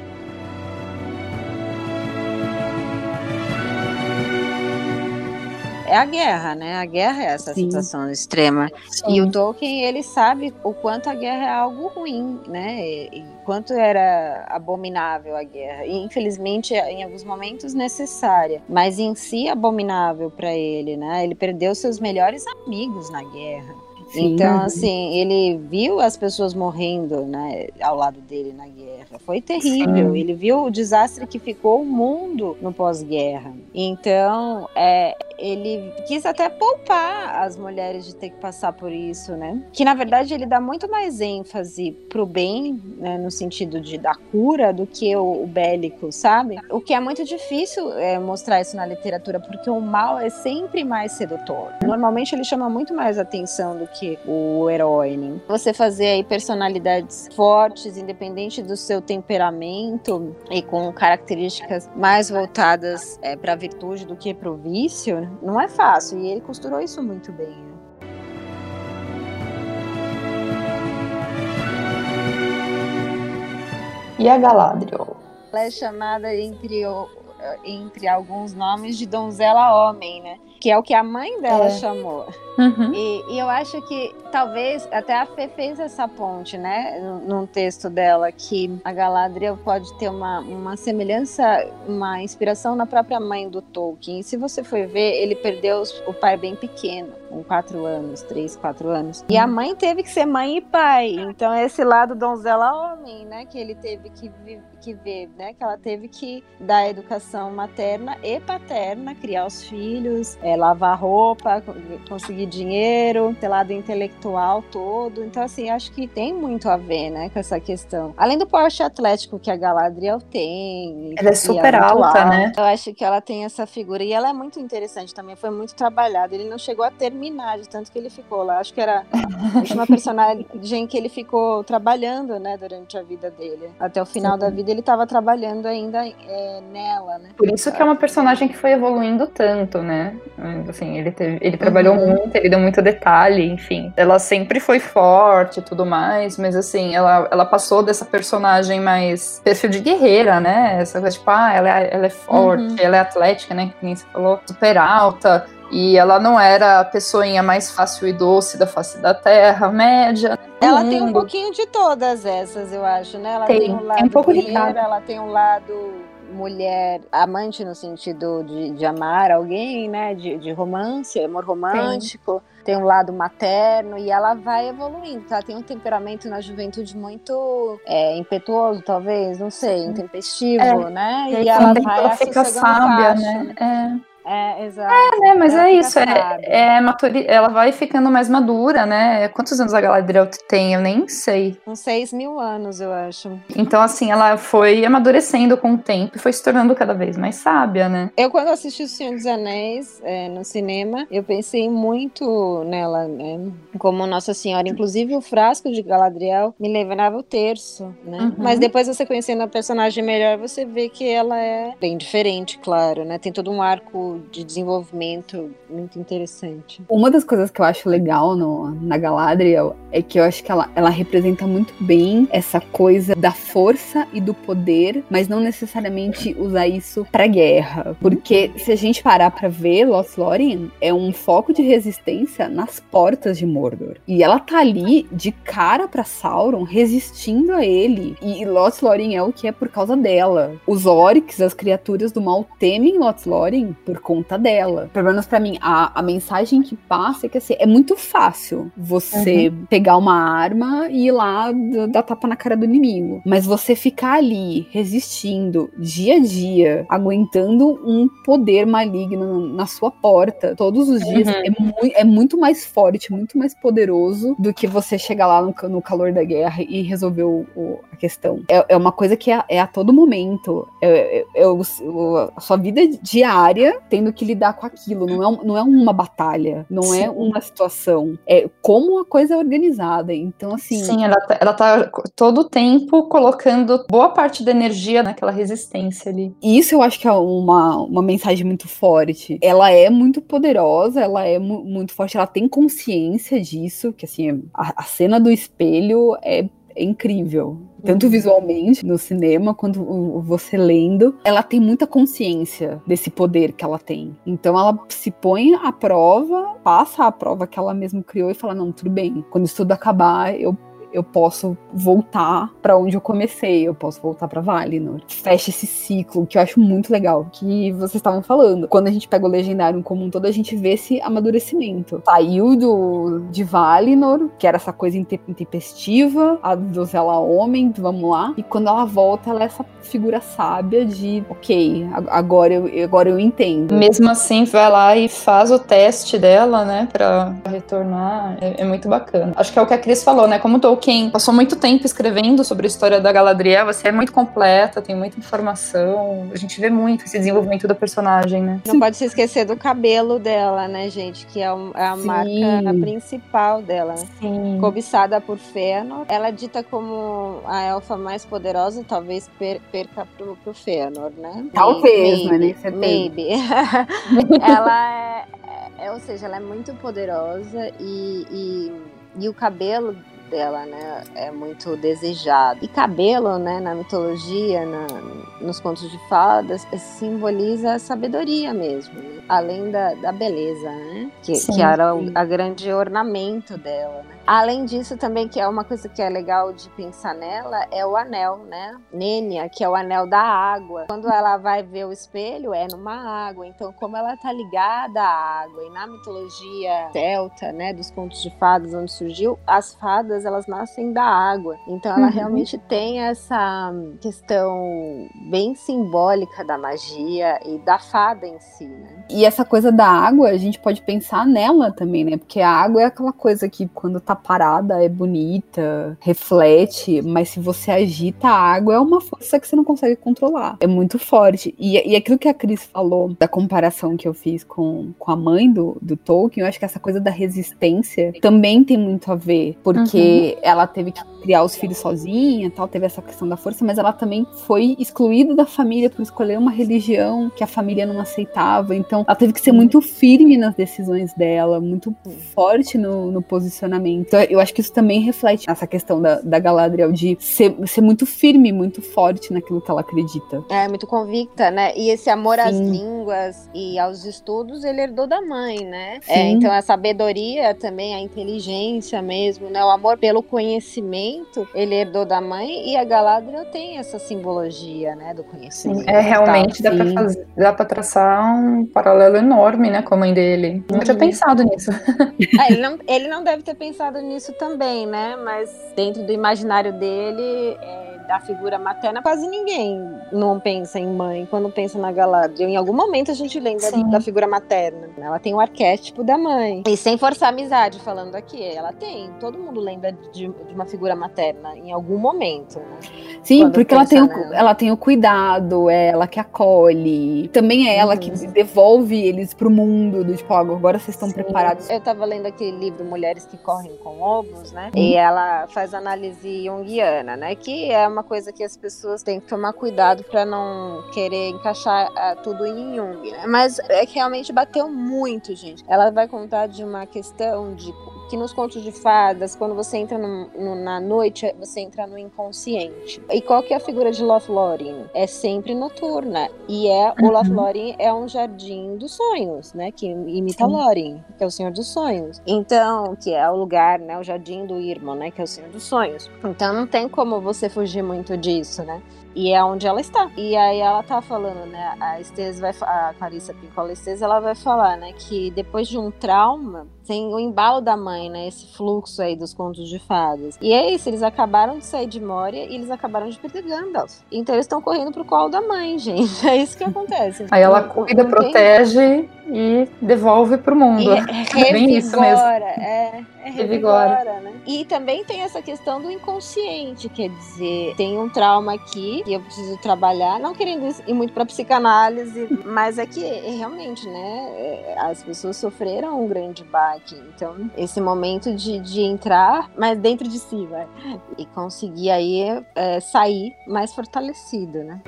É a guerra, né? A guerra é essa Sim. situação extrema. Sim. E o Tolkien, ele sabe o quanto a guerra é algo ruim, né? E, e quanto era abominável a guerra. E infelizmente, em alguns momentos necessária, mas em si abominável para ele, né? Ele perdeu seus melhores amigos na guerra. Sim. Então, assim, ele viu as pessoas morrendo, né, ao lado dele na guerra. Foi terrível. Sim. Ele viu o desastre que ficou o mundo no pós-guerra. Então, é, ele quis até poupar as mulheres de ter que passar por isso, né? Que na verdade ele dá muito mais ênfase pro bem, né, no sentido de da cura, do que o, o bélico, sabe? O que é muito difícil é, mostrar isso na literatura, porque o mal é sempre mais sedutor. Normalmente ele chama muito mais atenção do que o herói. Né? Você fazer aí personalidades fortes, independente do seu temperamento e com características mais voltadas é, para virtude do que para o vício, não é fácil. E ele costurou isso muito bem. né? E a Galadriel? Ela é chamada entre, entre alguns nomes de donzela homem, né? Que é o que a mãe dela É. chamou. Uhum. E, e eu acho que talvez até a Fê fez essa ponte, né, num- texto dela, que a Galadriel pode ter uma, uma semelhança, uma inspiração na própria mãe do Tolkien. E se você for ver, ele perdeu os- o pai bem pequeno, com quatro anos, três, quatro anos. E a mãe teve que ser mãe e pai. Então esse lado donzela homem, né, que ele teve que, que ver, né, que ela teve que dar educação materna e paterna, criar os filhos, é, lavar roupa, co- dinheiro, ter lado intelectual todo. Então, assim, acho que tem muito a ver, né, com essa questão. Além do porte atlético que a Galadriel tem. Ela é super muito alta, né? Eu acho que ela tem essa figura. E ela é muito interessante também, foi muito trabalhada. Ele não chegou a terminar de tanto que ele ficou lá. Acho que era <laughs> a última personagem que ele ficou trabalhando, né, durante a vida dele. Até o final Sim. da vida ele estava trabalhando ainda é, nela, né? Por isso que é uma personagem que foi evoluindo tanto, né? Assim, ele, teve- ele trabalhou Uhum. muito, ele deu muito detalhe, enfim. Ela sempre foi forte e tudo mais, mas assim, ela, ela passou dessa personagem mais perfil de guerreira, né? Essa coisa tipo, ah, ela é, ela é forte, Uhum. ela é atlética, né? Que nem você falou, super alta. E ela não era a pessoinha mais fácil e doce da face da terra, média. Ela tem um pouquinho de todas essas, eu acho, né? Ela Tem, tem, um tem lado um pouco de guerreira, cada. ela tem um lado mulher amante no sentido de, de amar alguém, né? De, de romance, amor romântico. Tem. um lado materno e ela vai evoluindo. Ela tem um temperamento na juventude muito é, impetuoso, talvez, não sei, intempestivo, né? E E ela vai ela fica sábia, faixa, né? É. É, exato. É, mas Ela é isso, é, é maturi... ela vai ficando mais madura, né? Quantos anos a Galadriel tem? Eu nem sei. Uns seis mil anos, eu acho. Então, assim, ela foi amadurecendo com o tempo e foi se tornando cada vez mais sábia, né? Eu, quando assisti O Senhor dos Anéis é, no cinema, eu pensei muito nela, né? Como Nossa Senhora. Inclusive, o frasco de Galadriel me lembrava o terço, né? Uhum. Mas depois, você conhecendo a personagem melhor, você vê que ela é bem diferente, claro, né? Tem todo um arco de desenvolvimento muito interessante. Uma das coisas que eu acho legal no, na Galadriel é que eu acho que ela, ela representa muito bem essa coisa da força e do poder, mas não necessariamente usar isso pra guerra. Porque se a gente parar pra ver, Lothlórien é um foco de resistência nas portas de Mordor. E ela tá ali de cara pra Sauron, resistindo a ele. E Lothlórien é o que é por causa dela. Os orcs, as criaturas do mal, temem Lothlórien por conta dela. Pelo menos pra mim, a, a mensagem que passa é que assim, é muito fácil você pegar uma arma e ir lá dar tapa na cara do inimigo. Mas você ficar ali resistindo dia a dia, aguentando um poder maligno na sua porta todos os dias, Uhum. é, mui- é muito mais forte, muito mais poderoso do que você chegar lá no, no calor da guerra e resolver o- o- a questão. É, é uma coisa que é, é a todo momento. É, é- é o- a sua vida diária tendo que lidar com aquilo. Não é, um- não é uma batalha, não é Sim. uma situação. É como a coisa é organizada. Então, assim. Sim, ela, tá- ela tá todo o tempo colocando boa parte da energia naquela resistência ali. E isso eu acho que é uma, uma mensagem muito forte. Ela é muito poderosa, ela é mu- muito forte, ela tem consciência disso, que assim, a, a cena do espelho é é incrível. Tanto visualmente no cinema quanto você lendo, ela tem muita consciência desse poder que ela tem. Então ela se põe à prova, passa a prova que ela mesma criou e fala: não, tudo bem, quando isso tudo acabar, eu eu posso voltar para onde eu comecei, eu posso voltar para Valinor. Fecha esse ciclo que eu acho muito legal, que vocês estavam falando. Quando a gente pega o Legendário como um todo, a gente vê esse amadurecimento. Saiu do, de Valinor, que era essa coisa intempestiva, a donzela homem, vamos lá, e quando ela volta, ela é essa figura sábia de, ok, agora eu, agora eu entendo. Mesmo assim, vai lá e faz o teste dela, né, pra retornar. É, é muito bacana. Acho que é o que a Cris falou, né, como Tolkien quem passou muito tempo escrevendo sobre a história da Galadriel, você é muito completa, tem muita informação. A gente vê muito esse desenvolvimento da personagem, né? Não Sim. pode se esquecer do cabelo dela, né, gente? Que é, é a Sim. marca principal dela. Né? Sim. Cobiçada por Fëanor. Ela é dita como a elfa mais poderosa, talvez per perca pro, pro Fëanor, né? Talvez, maybe, mas nem certeza. Maybe. <laughs> ela é, é, ou seja, ela é muito poderosa e, e, e o cabelo dela, né, é muito desejado. E cabelo, né, na mitologia, na, nos contos de fadas, simboliza a sabedoria mesmo, né? além da, da beleza, né, que, sim, que era o a grande ornamento dela, né? Além disso, também, que é uma coisa que é legal de pensar nela, é o anel, né? Nênia, que é o anel da água. Quando ela vai ver o espelho, é numa água. Então, como ela tá ligada à água, e na mitologia celta, né, dos contos de fadas, onde surgiu, as fadas, elas nascem da água. Então, ela uhum. realmente tem essa questão bem simbólica da magia e da fada em si, né? E essa coisa da água, a gente pode pensar nela também, né? Porque a água é aquela coisa que, quando tá parada é bonita, reflete, mas se você agita a água é uma força que você não consegue controlar. É muito forte. E, e aquilo que a Cris falou, da comparação que eu fiz com, com a mãe do, do Tolkien, eu acho que essa coisa da resistência também tem muito a ver, porque uhum. ela teve que criar os filhos sozinha, tal, teve essa questão da força, mas ela também foi excluída da família por escolher uma religião que a família não aceitava. Então, ela teve que ser muito firme nas decisões dela, muito forte no, no posicionamento. Então, eu acho que isso também reflete essa questão da, da Galadriel de ser, ser muito firme, muito forte naquilo que ela acredita. É, muito convicta, né? E esse amor Sim. às línguas e aos estudos, ele herdou da mãe, né? É, então, a sabedoria também, a inteligência mesmo, né? O amor pelo conhecimento, ele herdou da mãe e a Galadriel tem essa simbologia, né? Do conhecimento. Sim, é, realmente dá pra, fazer, dá pra traçar um paralelo enorme, né? Com a mãe dele. Nunca tinha uhum. pensado nisso. É, ele, não, ele não deve ter pensado pensado nisso também, né? Mas dentro do imaginário dele, é, da figura materna, quase ninguém não pensa em mãe quando pensa na Galadriel. Em algum momento a gente lembra Sim. da figura materna. Ela tem o arquétipo da mãe. E sem forçar amizade, falando aqui, ela tem. Todo mundo lembra de, de uma figura materna em algum momento. Né? Sim, porque ela tem, o, ela tem o cuidado, é ela que acolhe. Também é ela uhum. que devolve eles pro mundo, do tipo, agora vocês estão preparados. Eu tava lendo aquele livro Mulheres que Correm com Lobos, né? Uhum. E ela faz análise junguiana, né? Que é uma coisa que as pessoas têm que tomar cuidado para não querer encaixar uh, tudo em Jung, né? Mas é que realmente bateu muito, gente. Ela vai contar de uma questão de que nos contos de fadas, quando você entra no, no, na noite, você entra no inconsciente. E qual que é a figura de Lothlórien? É sempre noturna. E é uhum. o Lothlórien é um jardim dos sonhos, né? Que imita Sim. Lórien, que é o Senhor dos Sonhos. Então, que é o lugar, né? O jardim do Irmão, né? Que é o Senhor dos Sonhos. Então não tem como você fugir muito disso, né? E é onde ela está. E aí ela tá falando, né? A Estes vai a Clarissa Pincola Estes, ela vai falar, né, que depois de um trauma, tem o embalo da mãe, né? Esse fluxo aí dos contos de fadas. E é isso, eles acabaram de sair de Moria e eles acabaram de perder Gandalf. Então eles estão correndo pro colo da mãe, <laughs> gente. É isso que acontece. Aí ela cuida, protege e devolve pro mundo. E <laughs> é bem isso mesmo. É, é <laughs> revigora, né? E também tem essa questão do inconsciente, quer dizer, tem um trauma aqui e eu preciso trabalhar, não querendo ir muito para psicanálise, mas é que realmente, né, é, as pessoas sofreram um grande baque. Então, esse momento de, de entrar mais dentro de si, vai, e conseguir aí é, sair mais fortalecido, né?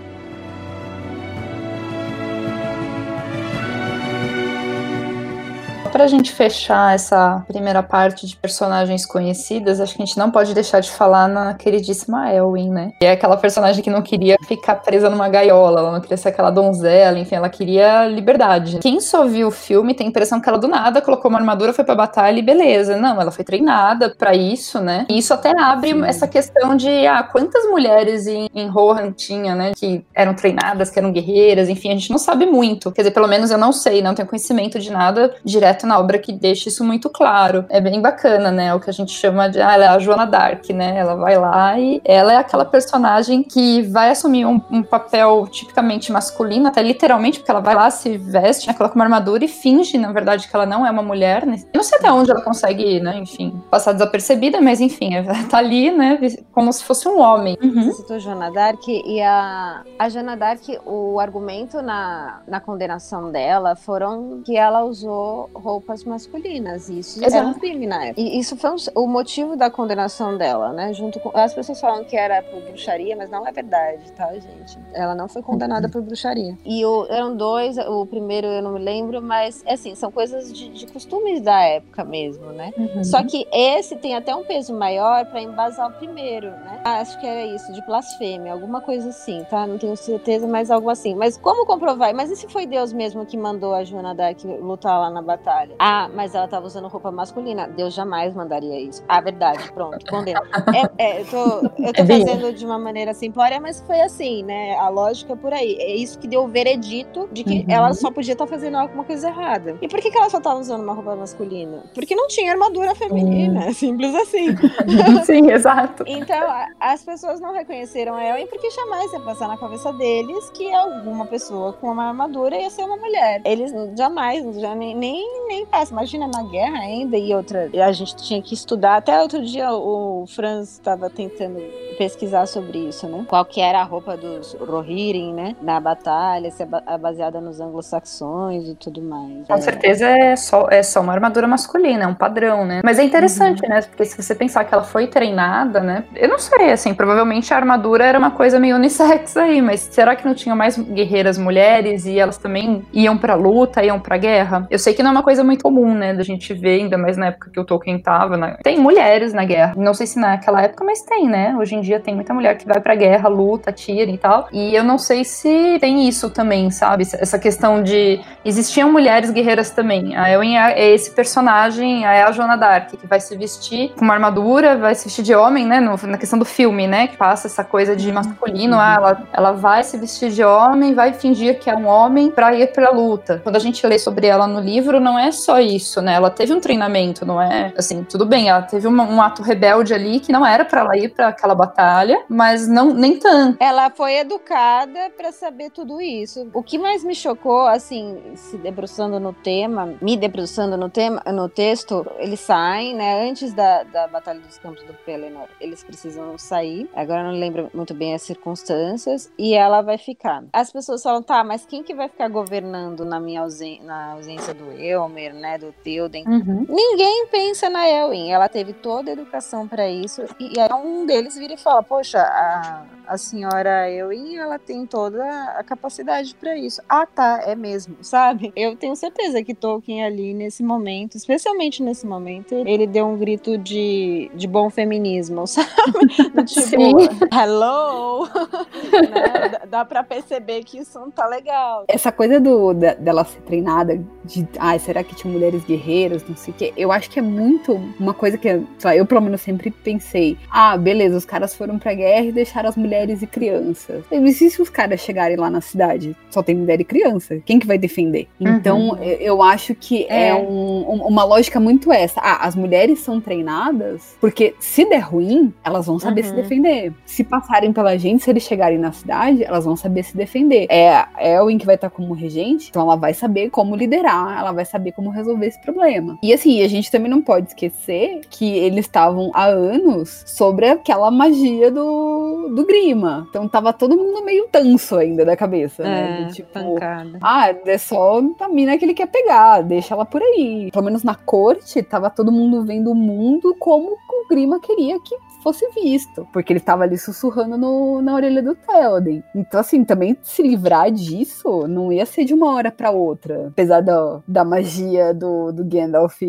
Pra gente fechar essa primeira parte de personagens conhecidas, acho que a gente não pode deixar de falar na queridíssima Elwin, né? Que é aquela personagem que não queria ficar presa numa gaiola, ela não queria ser aquela donzela, enfim, ela queria liberdade. Quem só viu o filme tem a impressão que ela do nada colocou uma armadura, foi pra batalha e beleza. Não, ela foi treinada para isso, né? E isso até abre Sim. essa questão de ah, quantas mulheres em, em Rohan tinha, né? Que eram treinadas, que eram guerreiras, enfim, a gente não sabe muito. Quer dizer, pelo menos eu não sei, não tenho conhecimento de nada direto na obra que deixe isso muito claro. É bem bacana, né? O que a gente chama de ah, ela é a Joana Dark, né? Ela vai lá e ela é aquela personagem que vai assumir um, um papel tipicamente masculino, até literalmente, porque ela vai lá, se veste, né, coloca uma armadura e finge, na verdade, que ela não é uma mulher. Né? Eu não sei até onde ela consegue, né, enfim, passar desapercebida, mas enfim, ela <laughs> tá ali, né, como se fosse um homem. Uhum. Você citou Joana Dark e a, a Joana Dark, o argumento na, na condenação dela foram que ela usou roupas masculinas. E isso Exato. era um crime na época. E isso foi um, o motivo da condenação dela, né? Junto com. As pessoas falam que era por bruxaria, mas não é verdade, tá, gente? Ela não foi condenada uhum. por bruxaria. E o, eram dois, o primeiro eu não me lembro, mas assim, são coisas de, de costumes da época mesmo, né? Uhum. Só que esse tem até um peso maior para embasar o primeiro, né? Acho que era isso, de blasfêmia, alguma coisa assim, tá? Não tenho certeza, mas algo assim. Mas como comprovar? Mas e se foi Deus mesmo que mandou a Joana Dark lutar lá na batalha? Ah, mas ela tava usando roupa masculina. Deus jamais mandaria isso. Ah, verdade, pronto, condena. <laughs> É, é, eu tô, eu tô é fazendo de uma maneira simplória, mas foi assim, né? A lógica é por aí. É isso que deu o veredito de que uhum. ela só podia estar tá fazendo alguma coisa errada. E por que, que ela só tava usando uma roupa masculina? Porque não tinha armadura feminina, uhum. simples assim. <laughs> Sim, exato. então, as pessoas não reconheceram ela porque jamais ia passar na cabeça deles que alguma pessoa com uma armadura ia ser uma mulher. Eles jamais, já nem, nem, nem. Imagina na guerra ainda e outra. A gente tinha que estudar. Até outro dia o Franz estava tentando pesquisar sobre isso, né? Qual que era a roupa dos Rohirrim, né? Na batalha, se é baseada nos anglo-saxões e tudo mais. Com é. certeza é só, é só uma armadura masculina, é um padrão, né? Mas é interessante, uhum. né? Porque se você pensar que ela foi treinada, né? Eu não sei, assim, provavelmente a armadura era uma coisa meio unissex aí, mas será que não tinha mais guerreiras mulheres e elas também iam pra luta, iam pra guerra? Eu sei que não é uma coisa muito comum, né? Da gente ver, ainda mais na época que o Tolkien tava, né? Tem mulheres na guerra. Não sei se naquela época, mas tem, né? Hoje em dia tem muita mulher que vai pra guerra, luta, tira e tal. E eu não sei se tem isso também, sabe? Essa questão de. Existiam mulheres guerreiras também. A Elwin é esse personagem, é a Joana Dark, que vai se vestir com uma armadura, vai se vestir de homem, né? No, na questão do filme, né? Que passa essa coisa de masculino. Ah, ela, ela vai se vestir de homem, vai fingir que é um homem pra ir pra luta. Quando a gente lê sobre ela no livro, não é só isso, né? Ela teve um treinamento, não é? Assim, tudo bem, ela teve uma, um ato rebelde ali que não era para ela ir para aquela batalha, mas não nem tanto. Ela foi educada para saber tudo isso. O que mais me chocou, assim, se debruçando no tema, me debruçando no tema, no texto, eles saem, né? Antes da, da Batalha dos Campos do Pelennor, eles precisam sair. Agora não lembro muito bem as circunstâncias. E ela vai ficar. As pessoas falam, tá, mas quem que vai ficar governando na minha ausência, na ausência do Elmer, né? Do Theoden? Uhum. Ninguém pensa na Elwin. Ela teve toda a educação para isso. E aí um deles vira e fala, poxa, a, a senhora Elwin, ela tem toda a capacidade para isso. Ah, tá, é mesmo, sabe? Eu tenho certeza que Tolkien ali nesse momento, especialmente nesse momento, ele deu um grito de, de bom feminismo, <laughs> sabe? Do tipo, Sim. hello! <laughs> né? Dá, dá pra perceber que isso não tá legal. Essa coisa do, da, dela ser treinada de, ai, será que tinha mulheres guerreiras, não sei o quê, eu acho que é muito uma coisa que, lá, eu pelo menos sempre pensei, ah, beleza, os caras foram pra guerra e deixaram as mulheres e crianças. E se os caras chegarem lá na cidade, só tem mulher e criança, quem que vai defender? Uhum. Então, eu acho que é, é um, uma lógica muito essa. Ah, as mulheres são treinadas porque se der ruim, elas vão saber uhum. se defender. Se passarem pela gente, se eles chegarem na cidade, elas vão saber se defender. É a Elwin que vai estar como regente, então ela vai saber como liderar, ela vai saber como resolver esse problema. E assim, a gente também não pode esquecer que eles estavam há anos sobre aquela magia do, do Grima. Então tava todo mundo meio tanso ainda da cabeça, né? é, né? tipo, pancada. ah, é só a mina que ele quer pegar, deixa ela por aí. Pelo menos na corte, tava todo mundo vendo o mundo como o Grima queria que fosse visto, porque ele tava ali sussurrando no, na orelha do Theoden. Então, assim, também se livrar disso não ia ser de uma hora para outra, apesar da, da magia do, do Gandalf,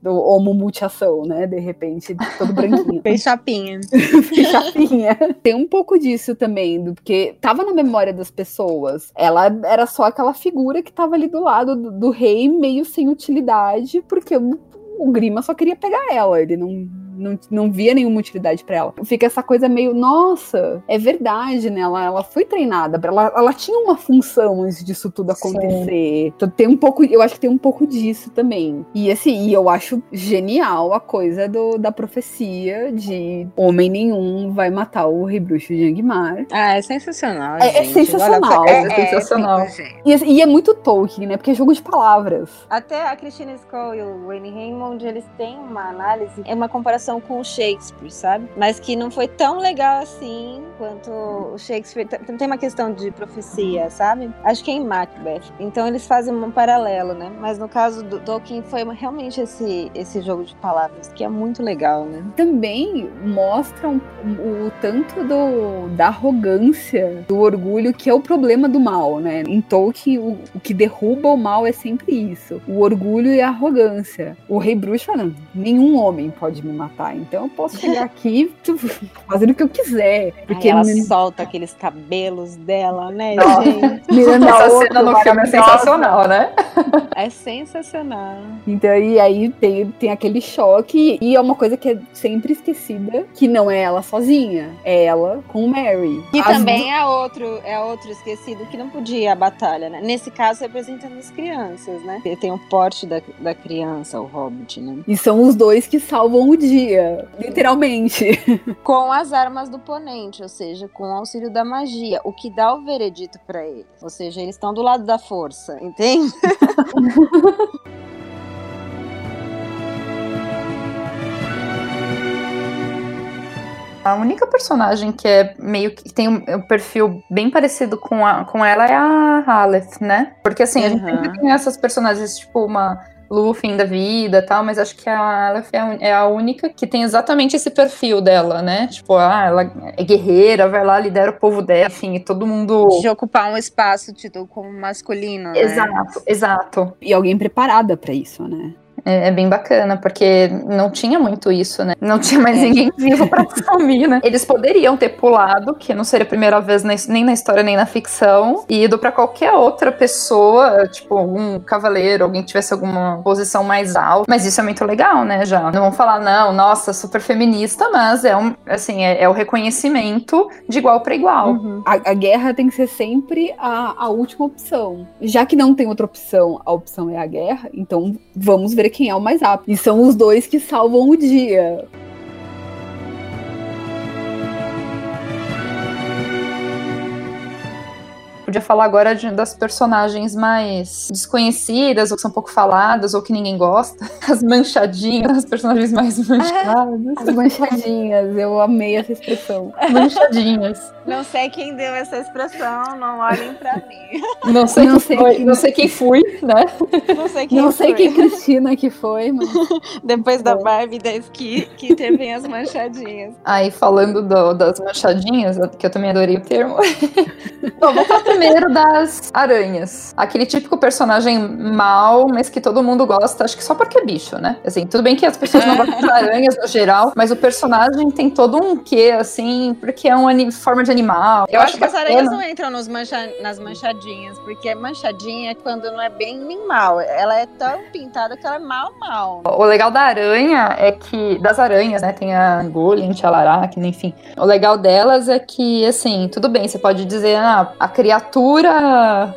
do homo mutiação, né? De repente, todo branquinho. <laughs> Fez chapinha. <laughs> Fez chapinha. Tem um pouco disso também, do, porque tava na memória das pessoas. Ela era só aquela figura que tava ali do lado do, do rei, meio sem utilidade, porque o, o Grima só queria pegar ela, ele não não, não via nenhuma utilidade para ela. Fica essa coisa meio, nossa, é verdade, né? Ela, ela foi treinada, ela, ela tinha uma função antes disso tudo acontecer. Então tem um pouco, eu acho que tem um pouco disso também. E assim, e eu acho genial a coisa do, da profecia de homem nenhum vai matar o rei bruxo de Angmar. Ah, é sensacional. É, é sensacional. Olha, é, é, sensacional. É, e, assim, e, é muito Tolkien, né? Porque é jogo de palavras. Até a Christina Skoll e o Wayne Raymond, eles têm uma análise, é uma comparação comparação com o Shakespeare, sabe? Mas que não foi tão legal assim quanto o Shakespeare. Tem uma questão de profecia, sabe? Acho que é em Macbeth. Então eles fazem um paralelo, né? Mas no caso do Tolkien foi realmente esse, esse jogo de palavras, que é muito legal, né? Também mostram o, tanto do, da arrogância, do orgulho, que é o problema do mal, né? Em Tolkien, o, o que derruba o mal é sempre isso: o orgulho e a arrogância. O rei bruxo fala: nenhum homem pode me matar tá? Então eu posso chegar aqui <laughs> fazendo o que eu quiser. Porque ela me... solta aqueles cabelos dela, né, Nossa. gente? <laughs> Mirando Essa cena no filme é sensacional, né? É sensacional. Então, e aí tem, tem aquele choque, e é uma coisa que é sempre esquecida, que não é ela sozinha, é ela com o Mary. E as também é outro, é outro esquecido que não podia a batalha, né? Nesse caso, representando as crianças, né? Ele tem o porte da, da criança, o Hobbit, né? E são os dois que salvam o dia magia, literalmente. <laughs> Com as armas do ponente, ou seja, com o auxílio da magia, o que dá o veredito para eles. Ou seja, eles estão do lado da força, entende? <laughs> A única personagem que é meio que tem um, um, perfil bem parecido com, a, com ela é a Aleph, né? Porque assim, uhum. a gente sempre tem essas personagens, tipo, uma Luffy da vida tal, mas acho que a Aleph é, é a única que tem exatamente esse perfil dela, né? Tipo, ah, ela é guerreira, vai lá, lidera o povo dela, enfim, e todo mundo. De ocupar um espaço tido como masculino. Né? Exato, exato. E alguém preparada para isso, né? É, é, bem bacana, porque não tinha muito isso, né? Não tinha mais é. ninguém <laughs> vivo pra assumir, né? Eles poderiam ter pulado, que não seria a primeira vez nem na história nem na ficção, e ido para qualquer outra pessoa, tipo algum cavaleiro, alguém que tivesse alguma posição mais alta. Mas isso é muito legal, né? Já. Não vão falar, não, nossa, super feminista, mas é um, assim, é, é o reconhecimento de igual para igual. Uhum. A, a, guerra tem que ser sempre a, a última opção. Já que não tem outra opção, a opção é a guerra, então vamos ver quem é o mais rápido. E são os dois que salvam o dia. Podia falar agora de, das personagens mais desconhecidas, ou que são pouco faladas, ou que ninguém gosta. <laughs> As manchadinhas, as personagens mais manchadas. As manchadinhas, eu amei essa expressão. Manchadinhas. Não sei quem deu essa expressão, não olhem pra mim. Não sei, não sei, foi, quem, não sei quem fui, né? Não sei quem Não sei quem Cristina que foi, mas... <laughs> Depois da Barbie da que, que teve as manchadinhas. Aí, falando do, das manchadinhas, que eu também adorei o termo. <laughs> Bom, vou falar primeiro das aranhas. Aquele típico personagem mal, mas que todo mundo gosta, acho que só porque é bicho, né? Assim, tudo bem que as pessoas não gostam de aranhas no geral, mas o personagem tem todo um quê, assim, porque é uma forma de animal. Eu, eu acho que as aranhas não entram nos mancha nas manchadinhas, porque manchadinha é quando não é bem nem mal. Ela é tão pintada que ela é mal, mal. O legal da aranha é que. Das aranhas, né? Tem a angolha, a que enfim. O legal delas é que, assim, tudo bem, você pode dizer, ah, a criatura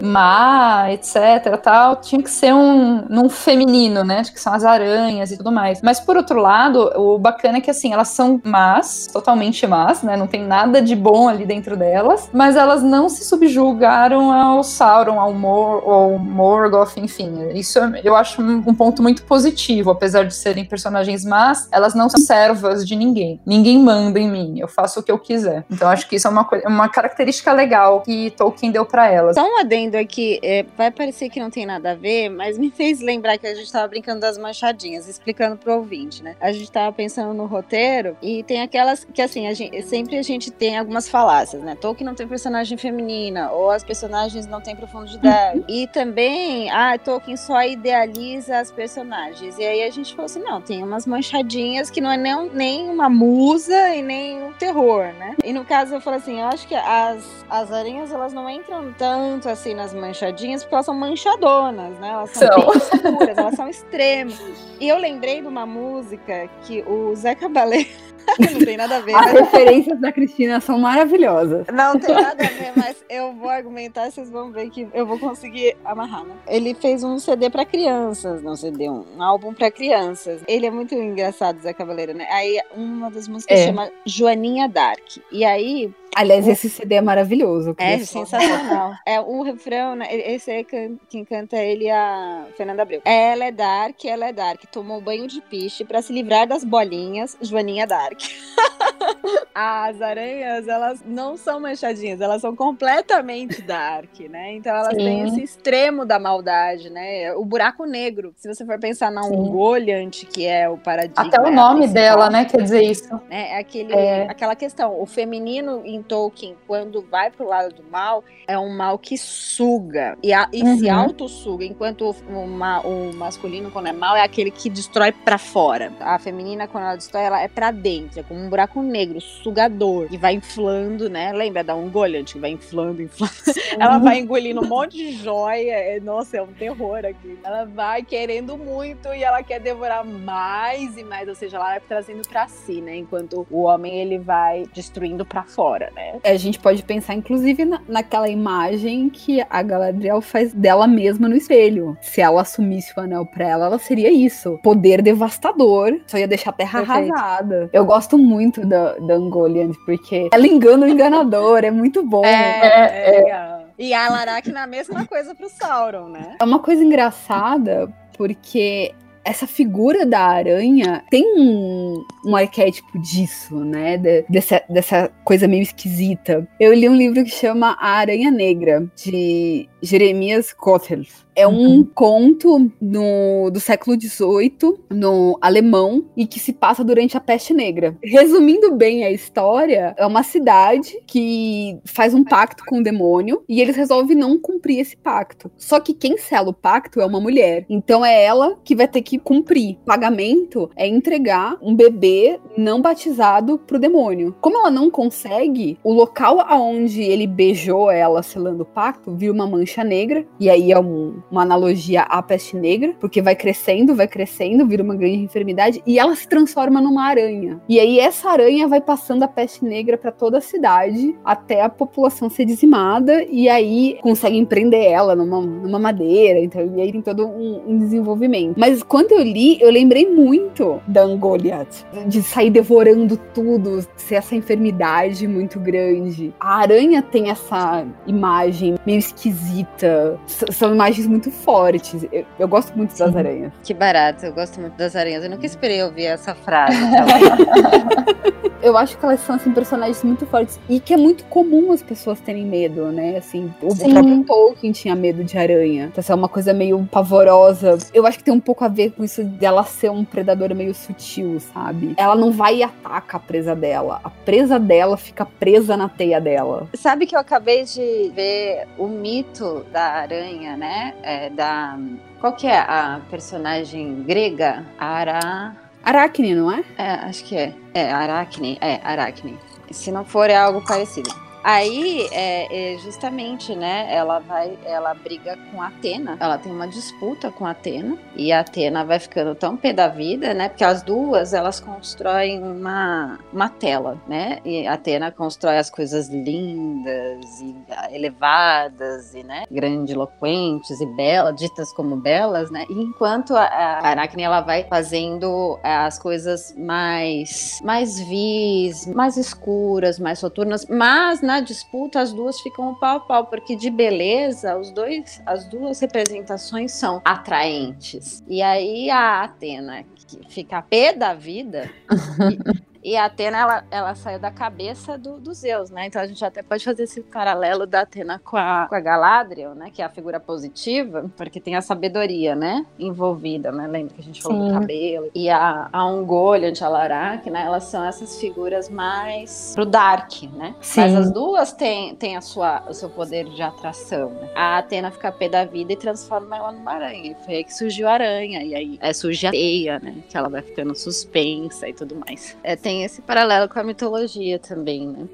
má, etc, tal, tinha que ser um num feminino, né? Que são as aranhas e tudo mais. Mas por outro lado, o bacana é que assim, elas são más, totalmente más, né? Não tem nada de bom ali dentro delas, mas elas não se subjugaram ao Sauron, ao, Mor ao Morgoth, enfim. Isso eu acho um ponto muito positivo, apesar de serem personagens más, elas não são servas de ninguém. Ninguém manda em mim, eu faço o que eu quiser. Então acho que isso é uma, uma característica legal que Tolkien deu deu para elas. Só um adendo aqui, é, vai parecer que não tem nada a ver, mas me fez lembrar que a gente tava brincando das manchadinhas, explicando pro ouvinte, né? A gente tava pensando no roteiro e tem aquelas que, assim, a gente, sempre a gente tem algumas falácias, né? Tolkien não tem personagem feminina, ou as personagens não têm profundidade. Uhum. E também, ah, Tolkien só idealiza as personagens. E aí a gente falou assim, não, tem umas manchadinhas que não é nem, nem uma musa e nem um terror, né? E no caso eu falo assim, eu acho que as, as aranhas, elas não entram tanto assim nas manchadinhas, porque elas são manchadonas, né? Elas são, são. bem escuras, elas são extremas. E eu lembrei de uma música que o Zé Cabaleiro <laughs> não tem nada a ver. As mas... referências da Cristina são maravilhosas. Não tem nada a ver, mas eu vou argumentar, vocês vão ver que eu vou conseguir amarrar, né? Ele fez um CD para crianças, não CD, um álbum para crianças. Ele é muito engraçado, Zé Cavaleiro, né? Aí uma das músicas é. chama Joaninha Dark. E aí Aliás, esse CD é maravilhoso. É sensacional. <laughs> é o refrão, né? Esse é quem canta ele a Fernanda Abreu. Ela é dark, ela é dark. Tomou banho de piche para se livrar das bolinhas, Joaninha Dark. <laughs> <laughs> As aranhas, elas não são manchadinhas, elas são completamente dark, né? Então elas Sim. têm esse extremo da maldade, né? O buraco negro. Se você for pensar na Ungoliant, que é o paradigma. Até o nome dela, né? Quer dizer isso. É, aquele, é. aquela questão. O feminino em Tolkien, quando vai pro lado do mal, é um mal que suga e, a, e uhum. se auto-suga, enquanto o, o, o, masculino, quando é mal, é aquele que destrói para fora. A feminina, quando ela destrói, ela é para dentro, é como um buraco negro, sugador, que vai inflando, né? Lembra da Ungoliant, que vai inflando, inflando. Uhum. <laughs> Ela vai engolindo um monte de joia. É, nossa, é um terror aqui. Ela vai querendo muito e ela quer devorar mais e mais, ou seja, ela vai trazendo para si, né? Enquanto o homem ele vai destruindo para fora né? A gente pode pensar, inclusive, na, naquela imagem que a Galadriel faz dela mesma no espelho. Se ela assumisse o anel pra ela, ela seria isso. Poder devastador. Só ia deixar a terra Perfeito. arrasada. Eu gosto muito da, da Angolian, porque ela engana o enganador. É muito bom. É, é, é. E a Laracna a mesma coisa pro Sauron, né? É uma coisa engraçada, porque essa figura da aranha tem um, um arquétipo disso, né? De, dessa, dessa coisa meio esquisita. Eu li um livro que chama A Aranha Negra, de Jeremias Kottels é um uhum. conto no, do século XVIII, no alemão, e que se passa durante a peste negra. Resumindo bem a história, é uma cidade que faz um pacto com o demônio e eles resolvem não cumprir esse pacto. Só que quem sela o pacto é uma mulher. Então é ela que vai ter que cumprir. O pagamento é entregar um bebê não batizado pro demônio. Como ela não consegue, o local aonde ele beijou ela selando o pacto vira uma mancha negra, e aí é um, uma analogia à peste negra, porque vai crescendo, vai crescendo, vira uma grande enfermidade e ela se transforma numa aranha. E aí essa aranha vai passando a peste negra para toda a cidade até a população ser dizimada e aí conseguem prender ela numa, numa madeira, então e aí tem todo um, um desenvolvimento. Mas quando eu li, eu lembrei muito da Angoliath, de sair devorando tudo, ser essa enfermidade muito grande. A aranha tem essa imagem meio esquisita, são imagens muito fortes. Eu, eu gosto muito das aranhas. Que barato, eu gosto muito das aranhas. Eu nunca esperei ouvir essa frase. <laughs> eu acho que elas são assim, personagens muito fortes e que é muito comum as pessoas terem medo, né? Assim, o Sim. próprio Tolkien tinha medo de aranha. Então, assim, é uma coisa meio pavorosa. Eu acho que tem um pouco a ver com isso dela ser um predador meio sutil, sabe? Ela não vai e ataca a presa dela. A presa dela fica presa na teia dela. Sabe que eu acabei de ver o mito da aranha, né? É, da. Qual que é a personagem grega? Ara. Aracne, não é? É, acho que é. É, Aracne. É, Aracne. Se não for, é algo parecido. Aí, é, é, justamente, né, ela vai, ela briga com Atena, ela tem uma disputa com Atena, e Atena vai ficando tão pé da vida, né, porque as duas, elas constroem uma, uma tela, né, e Atena constrói as coisas lindas e elevadas e, né, grandiloquentes e belas, ditas como belas, né, e enquanto a, a Aracne, ela vai fazendo as coisas mais, mais vis, mais escuras, mais soturnas, mas, na na disputa as duas ficam pau a pau, porque de beleza os dois, as duas representações são atraentes. E aí a Atena, que fica pé da vida, <laughs> a Atena, ela, ela saiu da cabeça do, do Zeus, né? Então a gente até pode fazer esse paralelo da Atena com a, com a Galadriel, né? Que é a figura positiva, porque tem a sabedoria, né? Envolvida, né? Lembra que a gente falou Sim. do cabelo. E a, a Ungoliant, a Larak, né? Elas são essas figuras mais pro Dark, né? Sim. Mas as duas têm, têm a sua, o seu poder de atração, né? A Atena fica pé da vida e transforma ela numa aranha. E foi aí que surgiu a aranha. E aí é, surge a teia, né? Que ela vai ficando suspensa e tudo mais. É, tem esse paralelo com a mitologia também, né?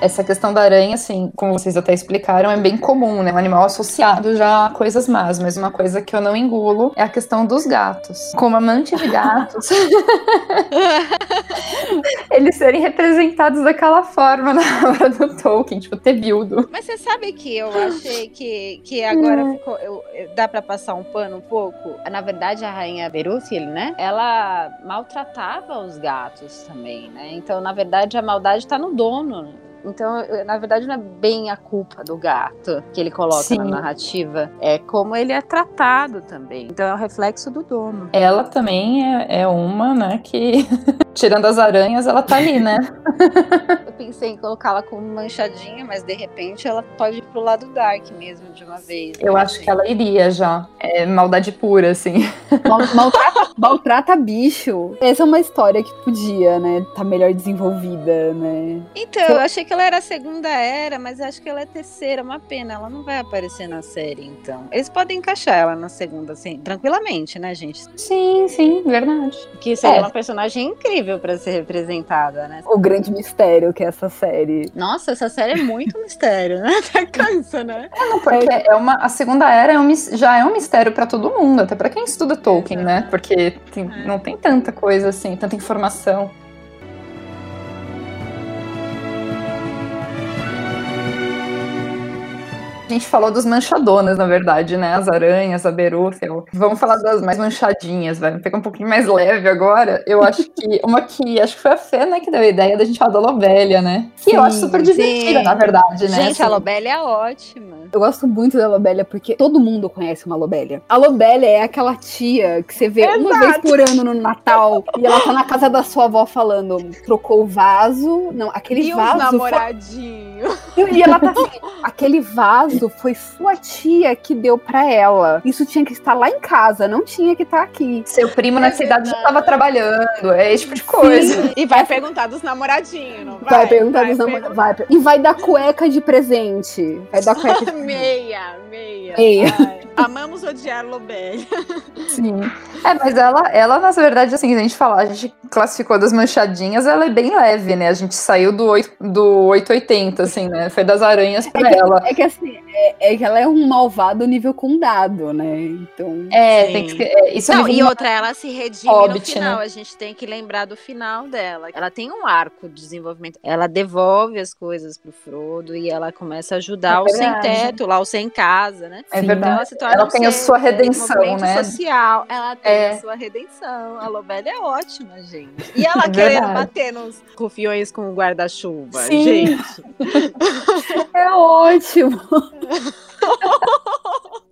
Essa questão da aranha, assim, como vocês até explicaram, é bem comum, né? Um animal associado já a coisas más, mas uma coisa que eu não engulo é a questão dos gatos. Como amante de gatos, <laughs> eles serem representados daquela forma na obra do Tolkien, tipo, tebildo. Mas você sabe que eu achei que, que agora hum. ficou, eu, dá para passar um pano um pouco? Na verdade, a rainha Berúthil, né? Ela maltratava os gatos também, né? Então, na verdade, a maldade tá no dono. Então, na verdade, não é bem a culpa do gato que ele coloca Sim. na narrativa. É como ele é tratado também. Então, é o reflexo do dono. Ela também é, é uma, né, que. <laughs> Tirando as aranhas, ela tá ali, né? <laughs> Eu pensei em colocá-la como manchadinha, mas de repente ela pode ir pro lado dark mesmo de uma vez. Eu né? acho que ela iria já. É maldade pura, assim. <laughs> Mal, maltrata, maltrata bicho. Essa é uma história que podia, né? Tá melhor desenvolvida, né? Então, eu achei que que ela era a segunda era, mas acho que ela é terceira. Uma pena, ela não vai aparecer na série, então. Eles podem encaixar ela na segunda, assim, tranquilamente, né, gente? Sim, sim, verdade. Que seria é. uma personagem incrível para ser representada, né? O grande mistério que é essa série. Nossa, essa série é muito <laughs> mistério, né? Até cansa, né? É, não, porque é uma, a segunda era é um, já é um mistério para todo mundo, até para quem estuda Tolkien, né? Porque tem, é. não tem tanta coisa assim, tanta informação. A gente falou dos manchadonas, na verdade, né? As aranhas, a berúfia. Vamos falar das mais manchadinhas, vai. Pegar um pouquinho mais leve agora. Eu acho que <laughs> uma que acho que foi a Fê, né, que deu a ideia da gente falar da Lobélia, né? Que sim, eu acho super divertida, sim. na verdade, né? Gente, assim. a Lobélia é ótima. Eu gosto muito da Lobélia porque todo mundo conhece uma Lobélia. A Lobélia é aquela tia que você vê Exato. uma vez por ano no Natal e ela tá na casa da sua avó falando, trocou o vaso. Não, aquele e vaso. Os namoradinhos. Foi... E ela tá assim, aquele vaso foi sua tia que deu para ela. Isso tinha que estar lá em casa, não tinha que estar aqui. Seu primo é nessa idade já estava trabalhando, é esse tipo de coisa. Sim. E vai perguntar dos namoradinhos, não vai? Vai perguntar vai dos namoradinhos. Vai. E vai dar cueca de presente. Vai dar cueca de <laughs> meia, meia. meia. Amamos odiar Lobélia. Sim. É, mas ela, ela, na verdade, assim, a gente falar, a gente classificou das manchadinhas, ela é bem leve, né? A gente saiu do, 8, do 880, assim, né? Foi das aranhas pra é que, ela. É que assim, é, é, que ela é um malvado nível condado, né? Então. É, Sim. tem que. É, isso é Não, e outra, ela se redime Hobbit, no final. Né? A gente tem que lembrar do final dela. Ela tem um arco de desenvolvimento. Ela devolve as coisas pro Frodo e ela começa a ajudar é o sem teto, lá o sem casa, né? É Sim, verdade. Então ela, ela tem a sua redenção, né? social. Ela tem é. a sua redenção. A Lobélia é ótima, gente. E ela <laughs> é querendo bater nos rufiões com o guarda-chuva, gente. <laughs> é ótimo. <laughs>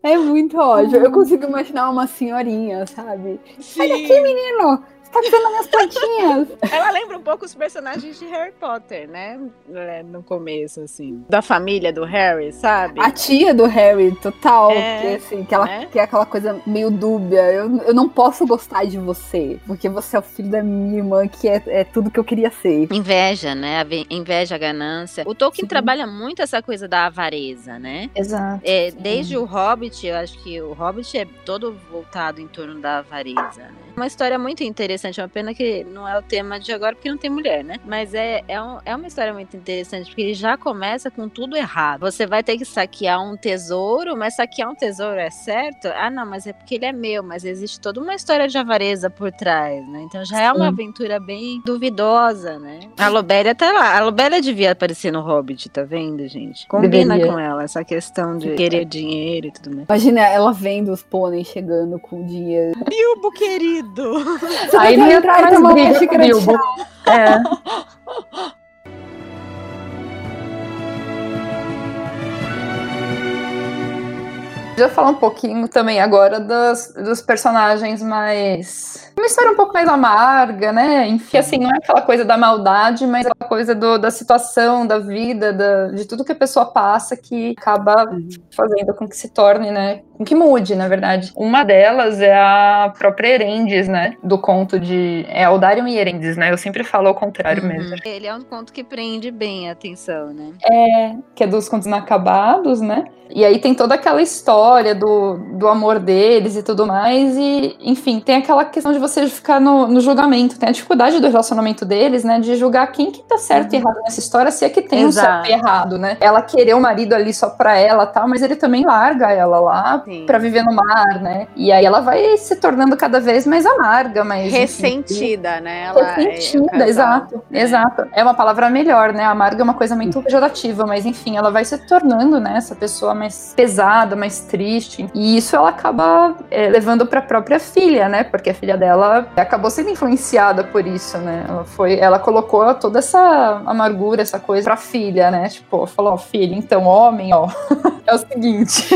É muito ótimo. Eu consigo imaginar uma senhorinha, sabe? Sim. Olha aqui, menino! Tá vendo minhas plantinhas. Ela lembra um pouco os personagens de Harry Potter, né? É, no começo, assim. Da família do Harry, sabe? A tia do Harry, total. É, que, assim, que, ela, é? que é aquela coisa meio dúbia. Eu, eu não posso gostar de você, porque você é o filho da minha irmã, que é, é tudo que eu queria ser. Inveja, né? A inveja, a ganância. O Tolkien Sim. trabalha muito essa coisa da avareza, né? Exato. É, desde o Hobbit, eu acho que o Hobbit é todo voltado em torno da avareza, né? Uma história muito interessante, é uma pena que não é o tema de agora, porque não tem mulher, né? Mas é, é, um, é uma história muito interessante, porque ele já começa com tudo errado. Você vai ter que saquear um tesouro, mas saquear um tesouro é certo? Ah, não, mas é porque ele é meu, mas existe toda uma história de avareza por trás, né? Então já é uma aventura bem duvidosa, né? A Lobélia tá lá. A Lobélia devia aparecer no Hobbit, tá vendo, gente? Combina Deveria. com ela, essa questão de querer dinheiro e tudo mais. Imagina ela vendo os pôneis chegando com dinheiro. Bilbo, querido! querido. Você Aí não entrar e tomar uma xícara de chá. É. Já falar um pouquinho também agora dos, dos personagens mais. Uma história um pouco mais amarga, né? Enfim, assim, não é aquela coisa da maldade, mas aquela coisa do, da situação, da vida, da, de tudo que a pessoa passa que acaba fazendo com que se torne, né? Com que mude, na verdade. Uma delas é a própria Erendes, né? Do conto de. É Aldarion e Erendes, né? Eu sempre falo ao contrário Uhum. mesmo. Ele é um conto que prende bem a atenção, né? É, que é dos contos inacabados, né? E aí tem toda aquela história do, do amor deles e tudo mais. E, enfim, tem aquela questão de você ficar no, no julgamento. Tem a dificuldade do relacionamento deles, né? De julgar quem que tá certo e errado nessa história, se é que tem um Exato. certo e errado, né? Ela querer o marido ali só pra ela tal, mas ele também larga ela lá Sim. pra viver no mar, né? E aí ela vai se tornando cada vez mais amarga, mais. enfim, Ressentida, né? Ela é- o Ressentida, casal. exato, É. exato. É uma palavra melhor, né? Amarga é uma coisa muito pejorativa, mas enfim, ela vai se tornando, né, essa pessoa mais pesada, mais triste. E isso ela acaba é, levando pra própria filha, né? Porque a filha dela acabou sendo influenciada por isso, né? Ela foi, ela colocou toda essa amargura, essa coisa pra filha, né? Tipo, falou, ó, filha, então, homem, ó, <laughs> é o seguinte.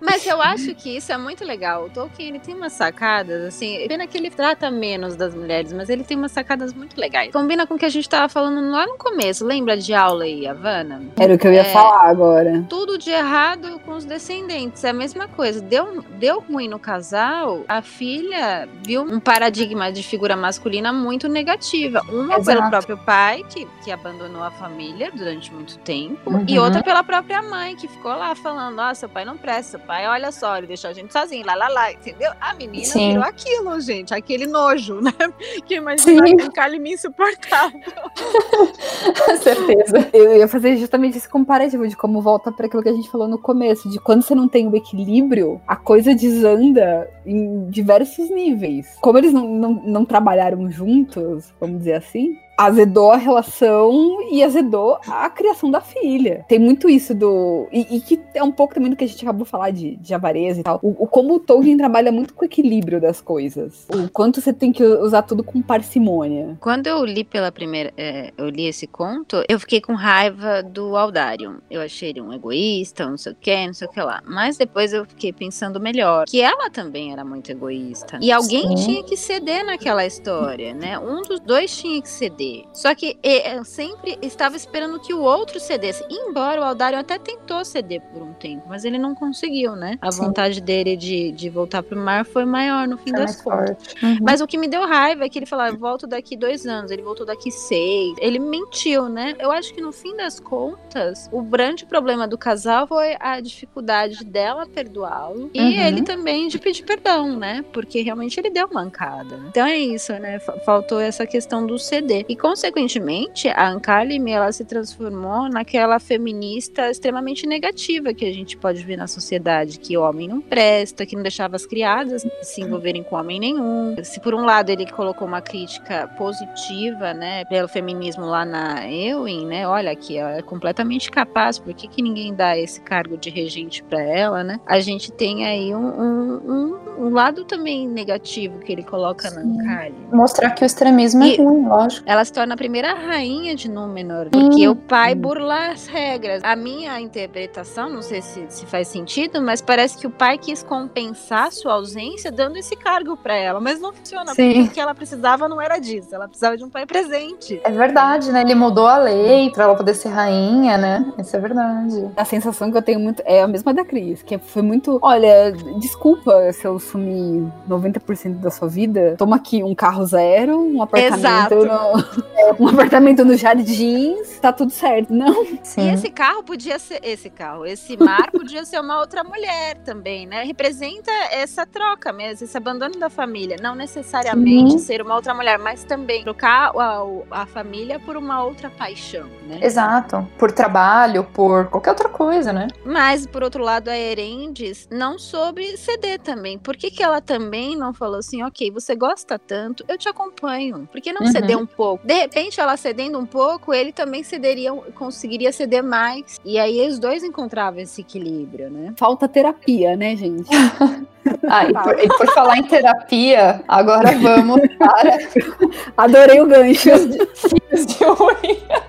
Mas eu acho que isso é muito legal. O Tolkien ele tem umas sacadas, assim, pena que ele trata menos das mulheres, mas ele tem umas sacadas muito legais. Combina com o que a gente tava falando lá no começo. Lembra de Aula e Havana? Era o que eu ia É. falar agora. Tudo de errado com os descendentes. É a mesma coisa. Deu, deu ruim no casal, a filha viu um paradigma de figura masculina muito negativa. Uma Exato. pelo próprio pai, que, que abandonou a família durante muito tempo, Uhum. e outra pela própria mãe, que ficou lá falando: Ó, seu pai não presta, seu pai, olha só, ele deixou a gente sozinho, lá, lá, lá, entendeu? A menina Sim. virou aquilo, gente, aquele nojo, né? <laughs> Que imagina um calime insuportável. <laughs> Certeza. Eu ia fazer justamente esse comparativo de como volta para aquilo que a gente falou no começo, de quando você não tem o equilíbrio, a coisa desanda em diversos níveis. Como eles não, não, não trabalharam juntos, vamos dizer assim, azedou a relação e azedou a criação da filha. Tem muito isso do. E, e que é um pouco também do que a gente acabou de falar de, de avareza e tal. O, o como o Tolkien trabalha muito com o equilíbrio das coisas. O quanto você tem que usar tudo com parcimônia. Quando eu li pela primeira, é, eu li esse conto, eu fiquei com raiva do Aldarion. Eu achei ele um egoísta, não sei o que, não sei o que lá. Mas depois eu fiquei pensando melhor, que ela também era muito egoísta. E alguém Sim. tinha que ceder naquela história, né? Um dos dois tinha que ceder. Só que é, eu sempre estava esperando que o outro cedesse. Embora o Aldarion até tentou ceder por um tempo, mas ele não conseguiu, né? A Sim. vontade dele de, de voltar pro mar foi maior no fim É das contas. Uhum. Mas o que me deu raiva é que ele falava, eu volto daqui dois anos, ele voltou daqui seis. Ele mentiu, né? Eu acho que no fim das contas, o grande problema do casal foi a dificuldade dela perdoá-lo e Uhum. ele também de pedir perdão, né? Porque realmente ele deu mancada. né? Então é isso, né? Fa- Faltou essa questão do ceder. E consequentemente, a Ankalime, ela se transformou naquela feminista extremamente negativa que a gente pode ver na sociedade, que o homem não presta, que não deixava as criadas se envolverem com homem nenhum. Se por um lado ele colocou uma crítica positiva, né, pelo feminismo lá na Ewing, né, olha aqui, ela é completamente capaz, por que, que ninguém dá esse cargo de regente para ela, né? A gente tem aí um, um, um- um lado também negativo que ele coloca na Sim. Ankali. Mostrar que o extremismo E- é ruim, lógico. Ela se torna a primeira rainha de Númenor, porque Hum. o pai burla as regras. A minha interpretação, não sei se, se faz sentido, mas parece que o pai quis compensar sua ausência dando esse cargo pra ela, mas não funciona, Sim. porque o que ela precisava não era disso, ela precisava de um pai presente. É verdade, né? Ele mudou a lei pra ela poder ser rainha, né? Isso é verdade. A sensação que eu tenho muito é a mesma da Cris, que foi muito, olha, desculpa se eu sumir 90% da sua vida. Toma aqui um carro zero, um apartamento Exato. no, <laughs> <laughs> um apartamento no Jardins, tá tudo certo. Não, Sim. E esse carro podia ser. Esse carro, esse mar podia ser uma outra mulher também, né? Representa essa troca mesmo, esse abandono da família. Não necessariamente Sim. ser uma outra mulher, mas também trocar a, a família por uma outra paixão, né? Exato. Por trabalho, por qualquer outra coisa, né? Mas, por outro lado, a Erendes não soube ceder também. Por que, que ela também não falou assim, ok, você gosta tanto, eu te acompanho. Por que não Uhum. ceder um pouco? De repente, ela cedendo um pouco, ele também cederia, conseguiria ceder mais. E aí, os dois encontravam esse equilíbrio, né? falta terapia, né, gente? <laughs> Ah, e por, e por falar em terapia, agora vamos para <laughs> Adorei o gancho. fios de unha.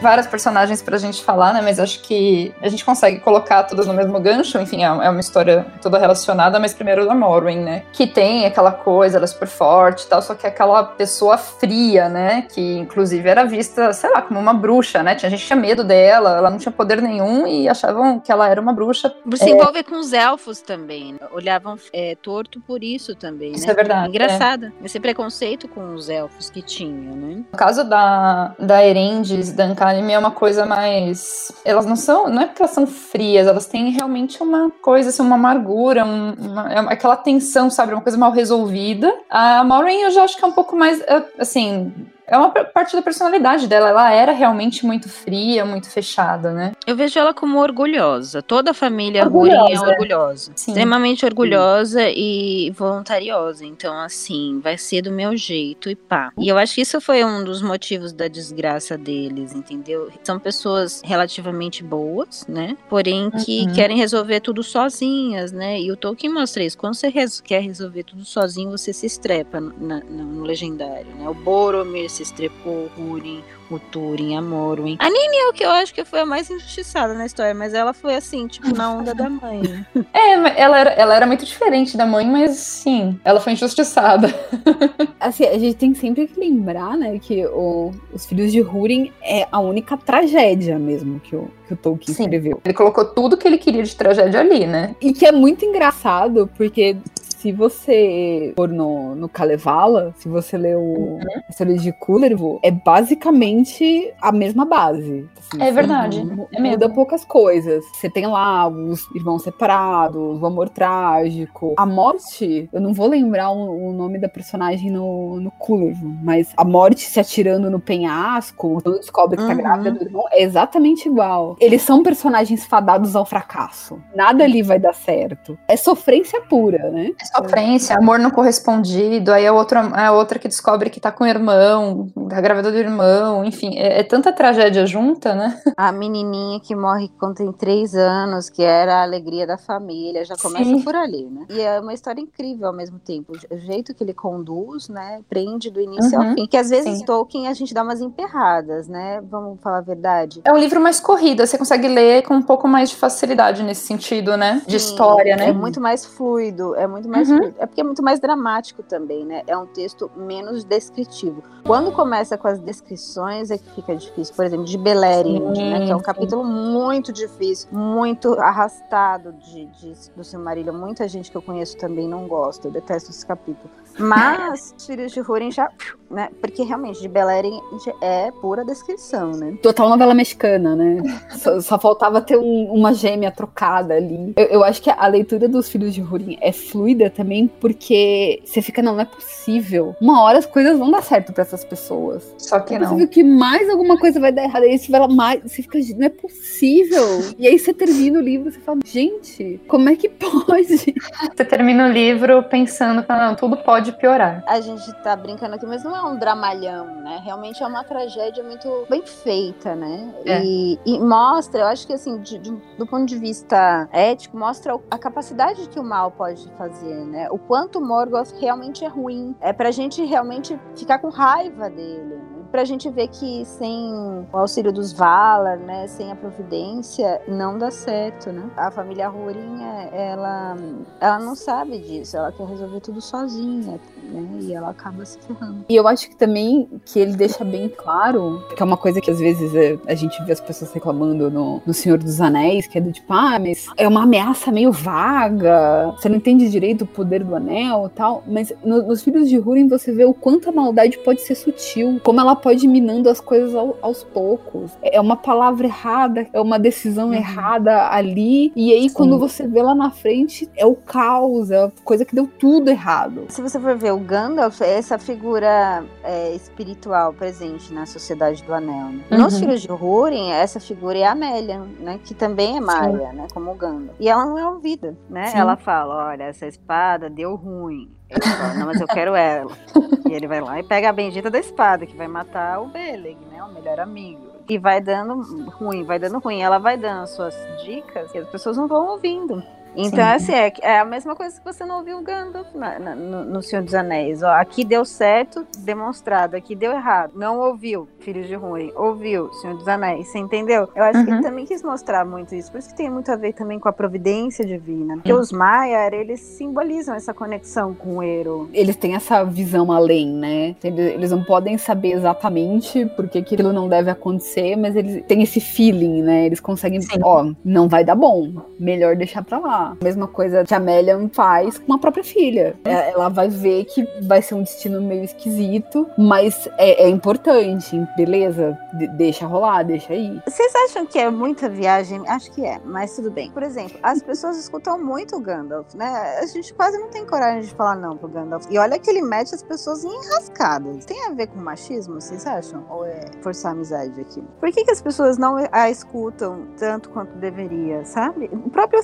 Várias personagens pra gente falar, né? Mas acho que a gente consegue colocar todas no mesmo gancho. Enfim, é, é uma história toda relacionada, mas primeiro da Morwen, né? Que tem aquela coisa, ela é super forte e tal, só que é aquela pessoa fria, né? Que inclusive era vista, sei lá, como uma bruxa, né? Tinha gente tinha medo dela, ela não tinha poder nenhum e achavam que ela era uma bruxa. Se é... envolve com os elfos também. Né? Olhavam é, torto por isso também, isso né? é verdade. Engraçado. É. Esse preconceito com os elfos que tinham, né? No caso da, da Erendis, da Ankalime, é uma coisa mais. Elas não são. Não é porque elas são frias, elas têm realmente uma coisa, assim, uma amargura, um, uma, é aquela tensão, sabe? Uma coisa mal resolvida. A Maureen eu já acho que é um pouco mais. É, assim é uma parte da personalidade dela. Ela era realmente muito fria, muito fechada, né? Eu vejo ela como orgulhosa. Toda a família Rurin é orgulhosa. Sim. Extremamente orgulhosa Sim. e voluntariosa. Então, assim, vai ser do meu jeito e pá. E eu acho que isso foi um dos motivos da desgraça deles, entendeu? São pessoas relativamente boas, né? Porém, que uhum. querem resolver tudo sozinhas, né? E o Tolkien mostra isso. Quando você quer resolver tudo sozinho, você se estrepa no, na, no legendário, né? O Boromir se estrepou, Húrin, o Turing, a Morwen. A Nini é o que eu acho que foi a mais injustiçada na história, mas ela foi assim, tipo, na onda da mãe. <laughs> É, ela era, ela era muito diferente da mãe, mas sim, ela foi injustiçada. <laughs> Assim, a gente tem sempre que lembrar, né, que o, os filhos de Húrin é a única tragédia mesmo que o, que o Tolkien sim. escreveu. Ele colocou tudo que ele queria de tragédia ali, né? E que é muito engraçado, porque se você for no, no Kalevala, se você ler o uhum. a história de Kullervo, é basicamente a mesma base. Assim, é verdade. é muda poucas coisas. Você tem lá os irmãos separados, o amor trágico. A morte, eu não vou lembrar o, o nome da personagem no, no Kullervo, mas a morte se atirando no penhasco, quando descobre que tá uhum. grávida do irmão, é exatamente igual. Eles são personagens fadados ao fracasso. Nada ali vai dar certo. É sofrência pura, né? É sofrência, amor não correspondido, aí a outra, a outra que descobre que tá com o irmão, a grávida do irmão, enfim, é, é, tanta tragédia junta, né? A menininha que morre quando tem três anos, que era a alegria da família, já começa Sim. por ali, né? E é uma história incrível ao mesmo tempo, o jeito que ele conduz, né, prende do início uhum. ao fim, que às vezes Sim. Tolkien a gente dá umas emperradas, né, vamos falar a verdade. É um livro mais corrido, você consegue ler com um pouco mais de facilidade nesse sentido, né, de Sim, história, né? É muito mais fluido, é muito mais mais. Uhum. É porque é muito mais dramático também, né? É um texto menos descritivo. Quando começa com as descrições é que fica difícil. Por exemplo, de Beleriand, né? Que é um capítulo muito difícil, muito arrastado de, de, do Silmarillion. Muita gente que eu conheço também não gosta. Eu detesto esse capítulo. Mas os filhos de Húrin já, né? Porque realmente de Beleriand é pura descrição, né? Total novela mexicana, né? só, só, faltava ter um, uma gêmea trocada ali. Eu, eu, acho que a leitura dos filhos de Húrin é fluida também porque você fica, não, não é possível. Uma hora as coisas vão dar certo para essas pessoas. Só que é não. que mais alguma coisa vai dar errado. Aí você vai lá mais, você fica, não é possível. E aí você termina o livro, você fala, gente, como é que <laughs> pode? Você termina o livro pensando, não, tudo pode pode piorar. A gente tá brincando aqui, mas não é um dramalhão, né? Realmente é uma tragédia muito bem feita, né? É. E, e, mostra, eu acho que assim, de, de, do ponto de vista ético, mostra a capacidade que o mal pode fazer, né? O quanto o Morgoth realmente é ruim. É pra gente realmente ficar com raiva dele? Pra gente ver que sem o auxílio dos Valar, né, sem a providência, não dá certo, né? A família Rurinha, ela, ela não sabe disso, ela quer resolver tudo sozinha, né? E ela acaba se ferrando. E eu acho que também que ele deixa bem claro, que é uma coisa que às vezes é, a gente vê as pessoas reclamando no, no Senhor dos Anéis, que é do tipo, ah, mas é uma ameaça meio vaga, você não entende direito o poder do anel e tal, mas no, nos Filhos de Húrin você vê o quanto a maldade pode ser sutil, como ela pode ir minando as coisas ao, aos poucos. É uma palavra errada, é uma decisão uhum. errada ali, e aí Sim. quando você vê lá na frente, é o caos, é a coisa que deu tudo errado. Se você for ver o Gandalf, é essa figura é, espiritual presente na Sociedade do Anel. Né? Uhum. Nos Filhos de Húrin, essa figura é a Amélia, né? Que também é Maia, né? Como o Gandalf. E ela não é ouvida, né? Sim. Ela fala, olha, essa espada deu ruim. Ele fala, não, mas eu quero ela. <laughs> e ele vai lá e pega a bendita da espada, que vai matar o Beleg, né? O melhor amigo. E vai dando ruim, vai dando ruim. Ela vai dando suas dicas e as pessoas não vão ouvindo. Então, Sim. assim, é, é, a mesma coisa que você não ouviu o Gandalf na, na, no, no, Senhor dos Anéis. Ó, aqui deu certo, demonstrado. Aqui deu errado. Não ouviu, Filhos de Ruim. Ouviu, Senhor dos Anéis. Você entendeu? Eu acho uhum. que ele também quis mostrar muito isso. Por isso que tem muito a ver também com a providência divina. Porque uhum. os Maiar, eles simbolizam essa conexão com o Ero. Eles têm essa visão além, né? Eles não podem saber exatamente porque aquilo não deve acontecer, mas eles têm esse feeling, né? Eles conseguem, Sim. ó, não vai dar bom. Melhor deixar pra lá. Mesma coisa que a Amélia faz com a própria filha. É, ela vai ver que vai ser um destino meio esquisito, mas é, é importante, beleza? De deixa rolar, deixa aí. Vocês acham que é muita viagem? Acho que é, mas tudo bem. Por exemplo, as pessoas escutam muito o Gandalf, né? A gente quase não tem coragem de falar não pro Gandalf. E olha que ele mete as pessoas em enrascadas. Tem a ver com machismo, vocês acham? Ou é forçar a amizade aqui? Por que, que as pessoas não a escutam tanto quanto deveria, sabe? O próprio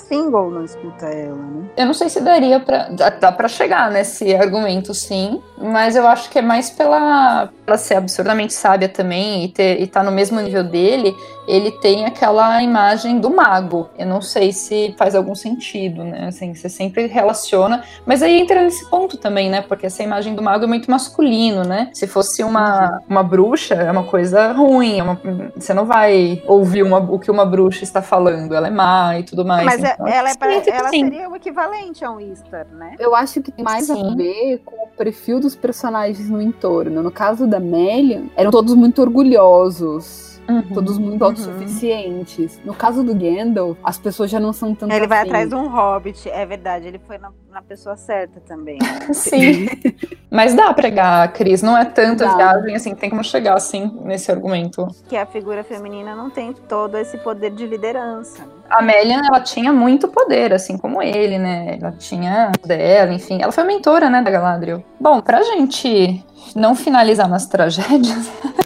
não escuta ela, né? Eu não sei se daria pra. Dá pra chegar nesse argumento, sim. Mas eu acho que é mais pela ela ser absurdamente sábia também e, ter, e tá no mesmo nível dele. Ele tem aquela imagem do mago. Eu não sei se faz algum sentido, né? Assim, você sempre relaciona. Mas aí entra nesse ponto também, né? Porque essa imagem do mago é muito masculino, né? Se fosse uma, uma bruxa, é uma coisa ruim. É uma, você não vai ouvir uma, o que uma bruxa está falando. Ela é má e tudo mais. Mas então, ela, é pra, ela seria o equivalente a um Easter, né? Eu acho que tem mais sim. a ver com o perfil dos personagens no entorno. No caso da Melian, eram todos muito orgulhosos Uhum, todos muito uhum. autossuficientes. No caso do Gandalf, as pessoas já não são tanto Ele vai assim. atrás de um hobbit, é verdade. Ele foi na, na pessoa certa também. <laughs> Sim. <laughs> Mas dá pra pregar, Cris. Não é tanta dá. viagem assim, tem como chegar assim nesse argumento. Que a figura feminina não tem todo esse poder de liderança. A Melian, ela tinha muito poder, assim como ele, né? Ela tinha dela, enfim. Ela foi mentora, né, da Galadriel. Bom, pra gente não finalizar nas tragédias. <laughs>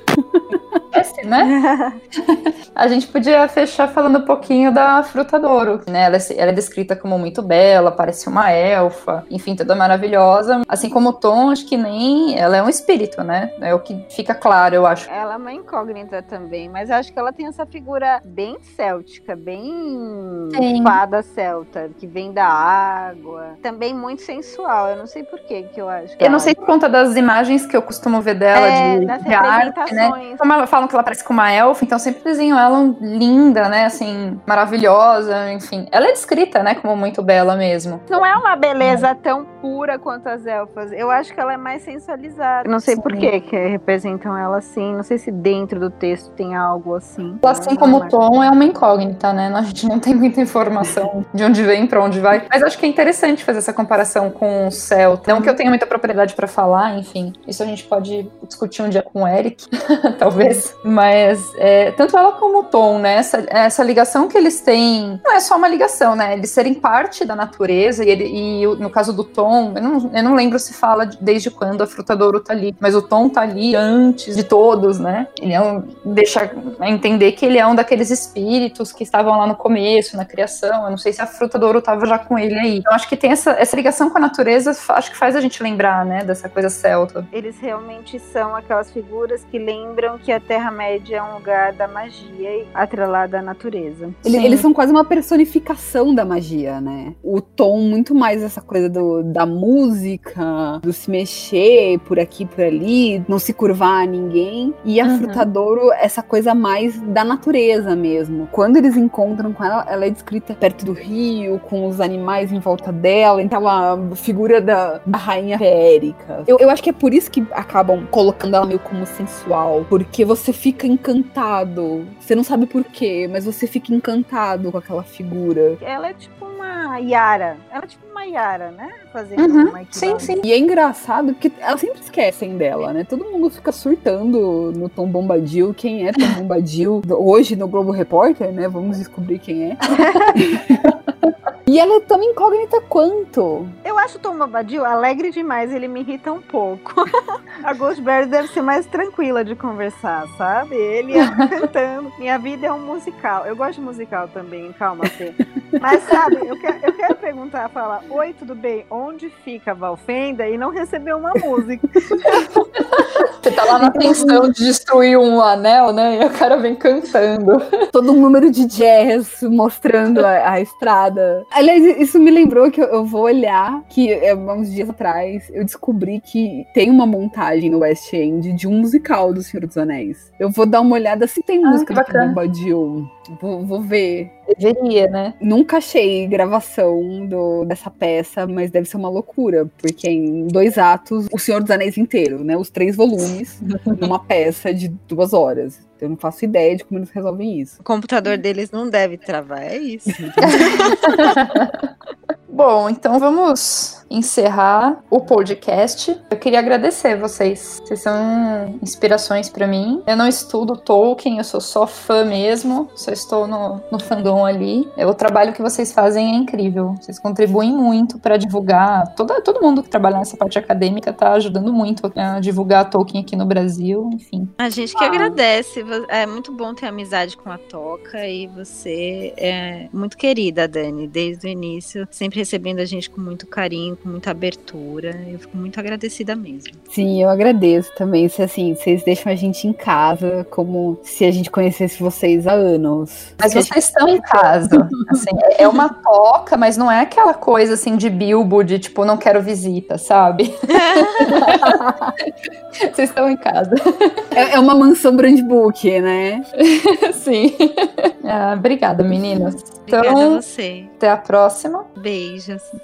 né? <laughs> a gente podia fechar falando um pouquinho da fruta Douro, né? Ela, é ela, é descrita como muito bela, parece uma elfa, enfim, toda maravilhosa. Assim como o Tom, acho que nem ela é um espírito, né? É o que fica claro, eu acho. Ela é uma incógnita também, mas acho que ela tem essa figura bem céltica, bem Sim. fada celta, que vem da água, também muito sensual. Eu não sei por que que eu acho. eu não sei por conta das imagens que eu costumo ver dela é, de, de arte, né? Como falam que ela parece com uma elfa, então sempre desenham ela linda, né? Assim, maravilhosa, enfim. Ela é descrita, né, como muito bela mesmo. Não é uma beleza tão pura quanto as elfas. Eu acho que ela é mais sensualizada. Não sei Sim. por que que representam ela assim. Não sei se dentro do texto tem algo assim. Assim como o Tom é uma incógnita, né? A gente não tem muita informação <laughs> de onde vem, para onde vai. Mas acho que é interessante fazer essa comparação com o céu. Não que eu tenha muita propriedade para falar, enfim. Isso a gente pode discutir um dia com o Eric, <laughs> talvez. Mas é, tanto ela como o Tom, né? Essa, essa ligação que eles têm não é só uma ligação, né? Eles serem parte da natureza e, ele, e no caso do Tom, eu não, eu não lembro se fala desde quando a fruta do ouro tá ali, mas o Tom tá ali antes de todos, né? Ele é um, deixa entender que ele é um daqueles espíritos que estavam lá no começo, na criação. Eu não sei se a fruta do ouro tava já com ele aí. Então acho que tem essa, essa ligação com a natureza, acho que faz a gente lembrar, né, dessa coisa celta. Eles realmente são aquelas figuras que lembram que a Terra Terra-média é um lugar da magia atrelada à natureza. Eles, eles, são quase uma personificação da magia, né? O tom muito mais essa coisa do, da música, do se mexer por aqui por ali, não se curvar a ninguém. E a uhum. Frutadouro, essa coisa mais da natureza mesmo. Quando eles encontram com ela, ela é descrita perto do rio, com os animais em volta dela, então a figura da, da rainha feérica. Eu, eu acho que é por isso que acabam colocando ela meio como sensual, porque você fica encantado. Você não sabe por quê, mas você fica encantado com aquela figura. Ela é tipo uma Yara. Ela é tipo uma Yara, né? Fazendo uhum, uma Sim, sim. E é engraçado porque elas sempre esquecem dela, né? Todo mundo fica surtando no Tom Bombadil. Quem é Tom Bombadil? Hoje no Globo Repórter, né? Vamos descobrir quem é. <laughs> E ela é tão incógnita quanto. Eu acho o Tom Bombadil alegre demais, ele me irrita um pouco. <laughs> a Ghostberry deve ser mais tranquila de conversar, sabe? Ele <laughs> cantando. Minha vida é um musical. Eu gosto de musical também, calma, Fê. Mas sabe, eu quero, eu quero perguntar, falar, oi, tudo bem? Onde fica a Valfenda? E não receber uma música. <laughs> Você tá lá na tensão de destruir um anel, né? E o cara vem cantando. Todo um número de jazz mostrando a, a estrada. Aliás, isso me lembrou que eu, eu vou olhar que é, uns dias atrás eu descobri que tem uma montagem no West End de um musical do Senhor dos Anéis. Eu vou dar uma olhada se tem Ah, música do bacana. Bombadil. Vou, vou ver. Deveria, né? Nunca achei gravação do, dessa peça, mas deve ser uma loucura, porque em dois atos, O Senhor dos Anéis inteiro, né? Os três volumes, <laughs> numa peça de duas horas. Eu não faço ideia de como eles resolvem isso. O computador deles não deve travar, é isso. <laughs> Bom, então vamos encerrar o podcast. Eu queria agradecer vocês. Vocês são inspirações pra mim. Eu não estudo Tolkien, eu sou só fã mesmo. Só estou no, no fandom ali. É, O trabalho que vocês fazem é incrível. Vocês contribuem muito pra divulgar. Toda, todo mundo que trabalha nessa parte acadêmica tá ajudando muito a divulgar Tolkien aqui no Brasil. Enfim. A gente que Ah. agradece. É muito bom ter amizade com a Toca e você é muito querida, Dani, desde o início, sempre recebendo a gente com muito carinho, com muita abertura. Eu fico muito agradecida mesmo. Sim, eu agradeço também. Se assim, vocês deixam a gente em casa, como se a gente conhecesse vocês há anos. Mas Se vocês estão em casa. <laughs> Assim, é é uma toca, mas não é aquela coisa assim de Bilbo, de tipo, não quero visita, sabe? <laughs> <laughs> Vocês estão em casa. É, é uma mansão brand book, né? Sim. Ah, obrigada, meninas. Obrigada Então, a você. até a próxima. Beijos. yaşasın.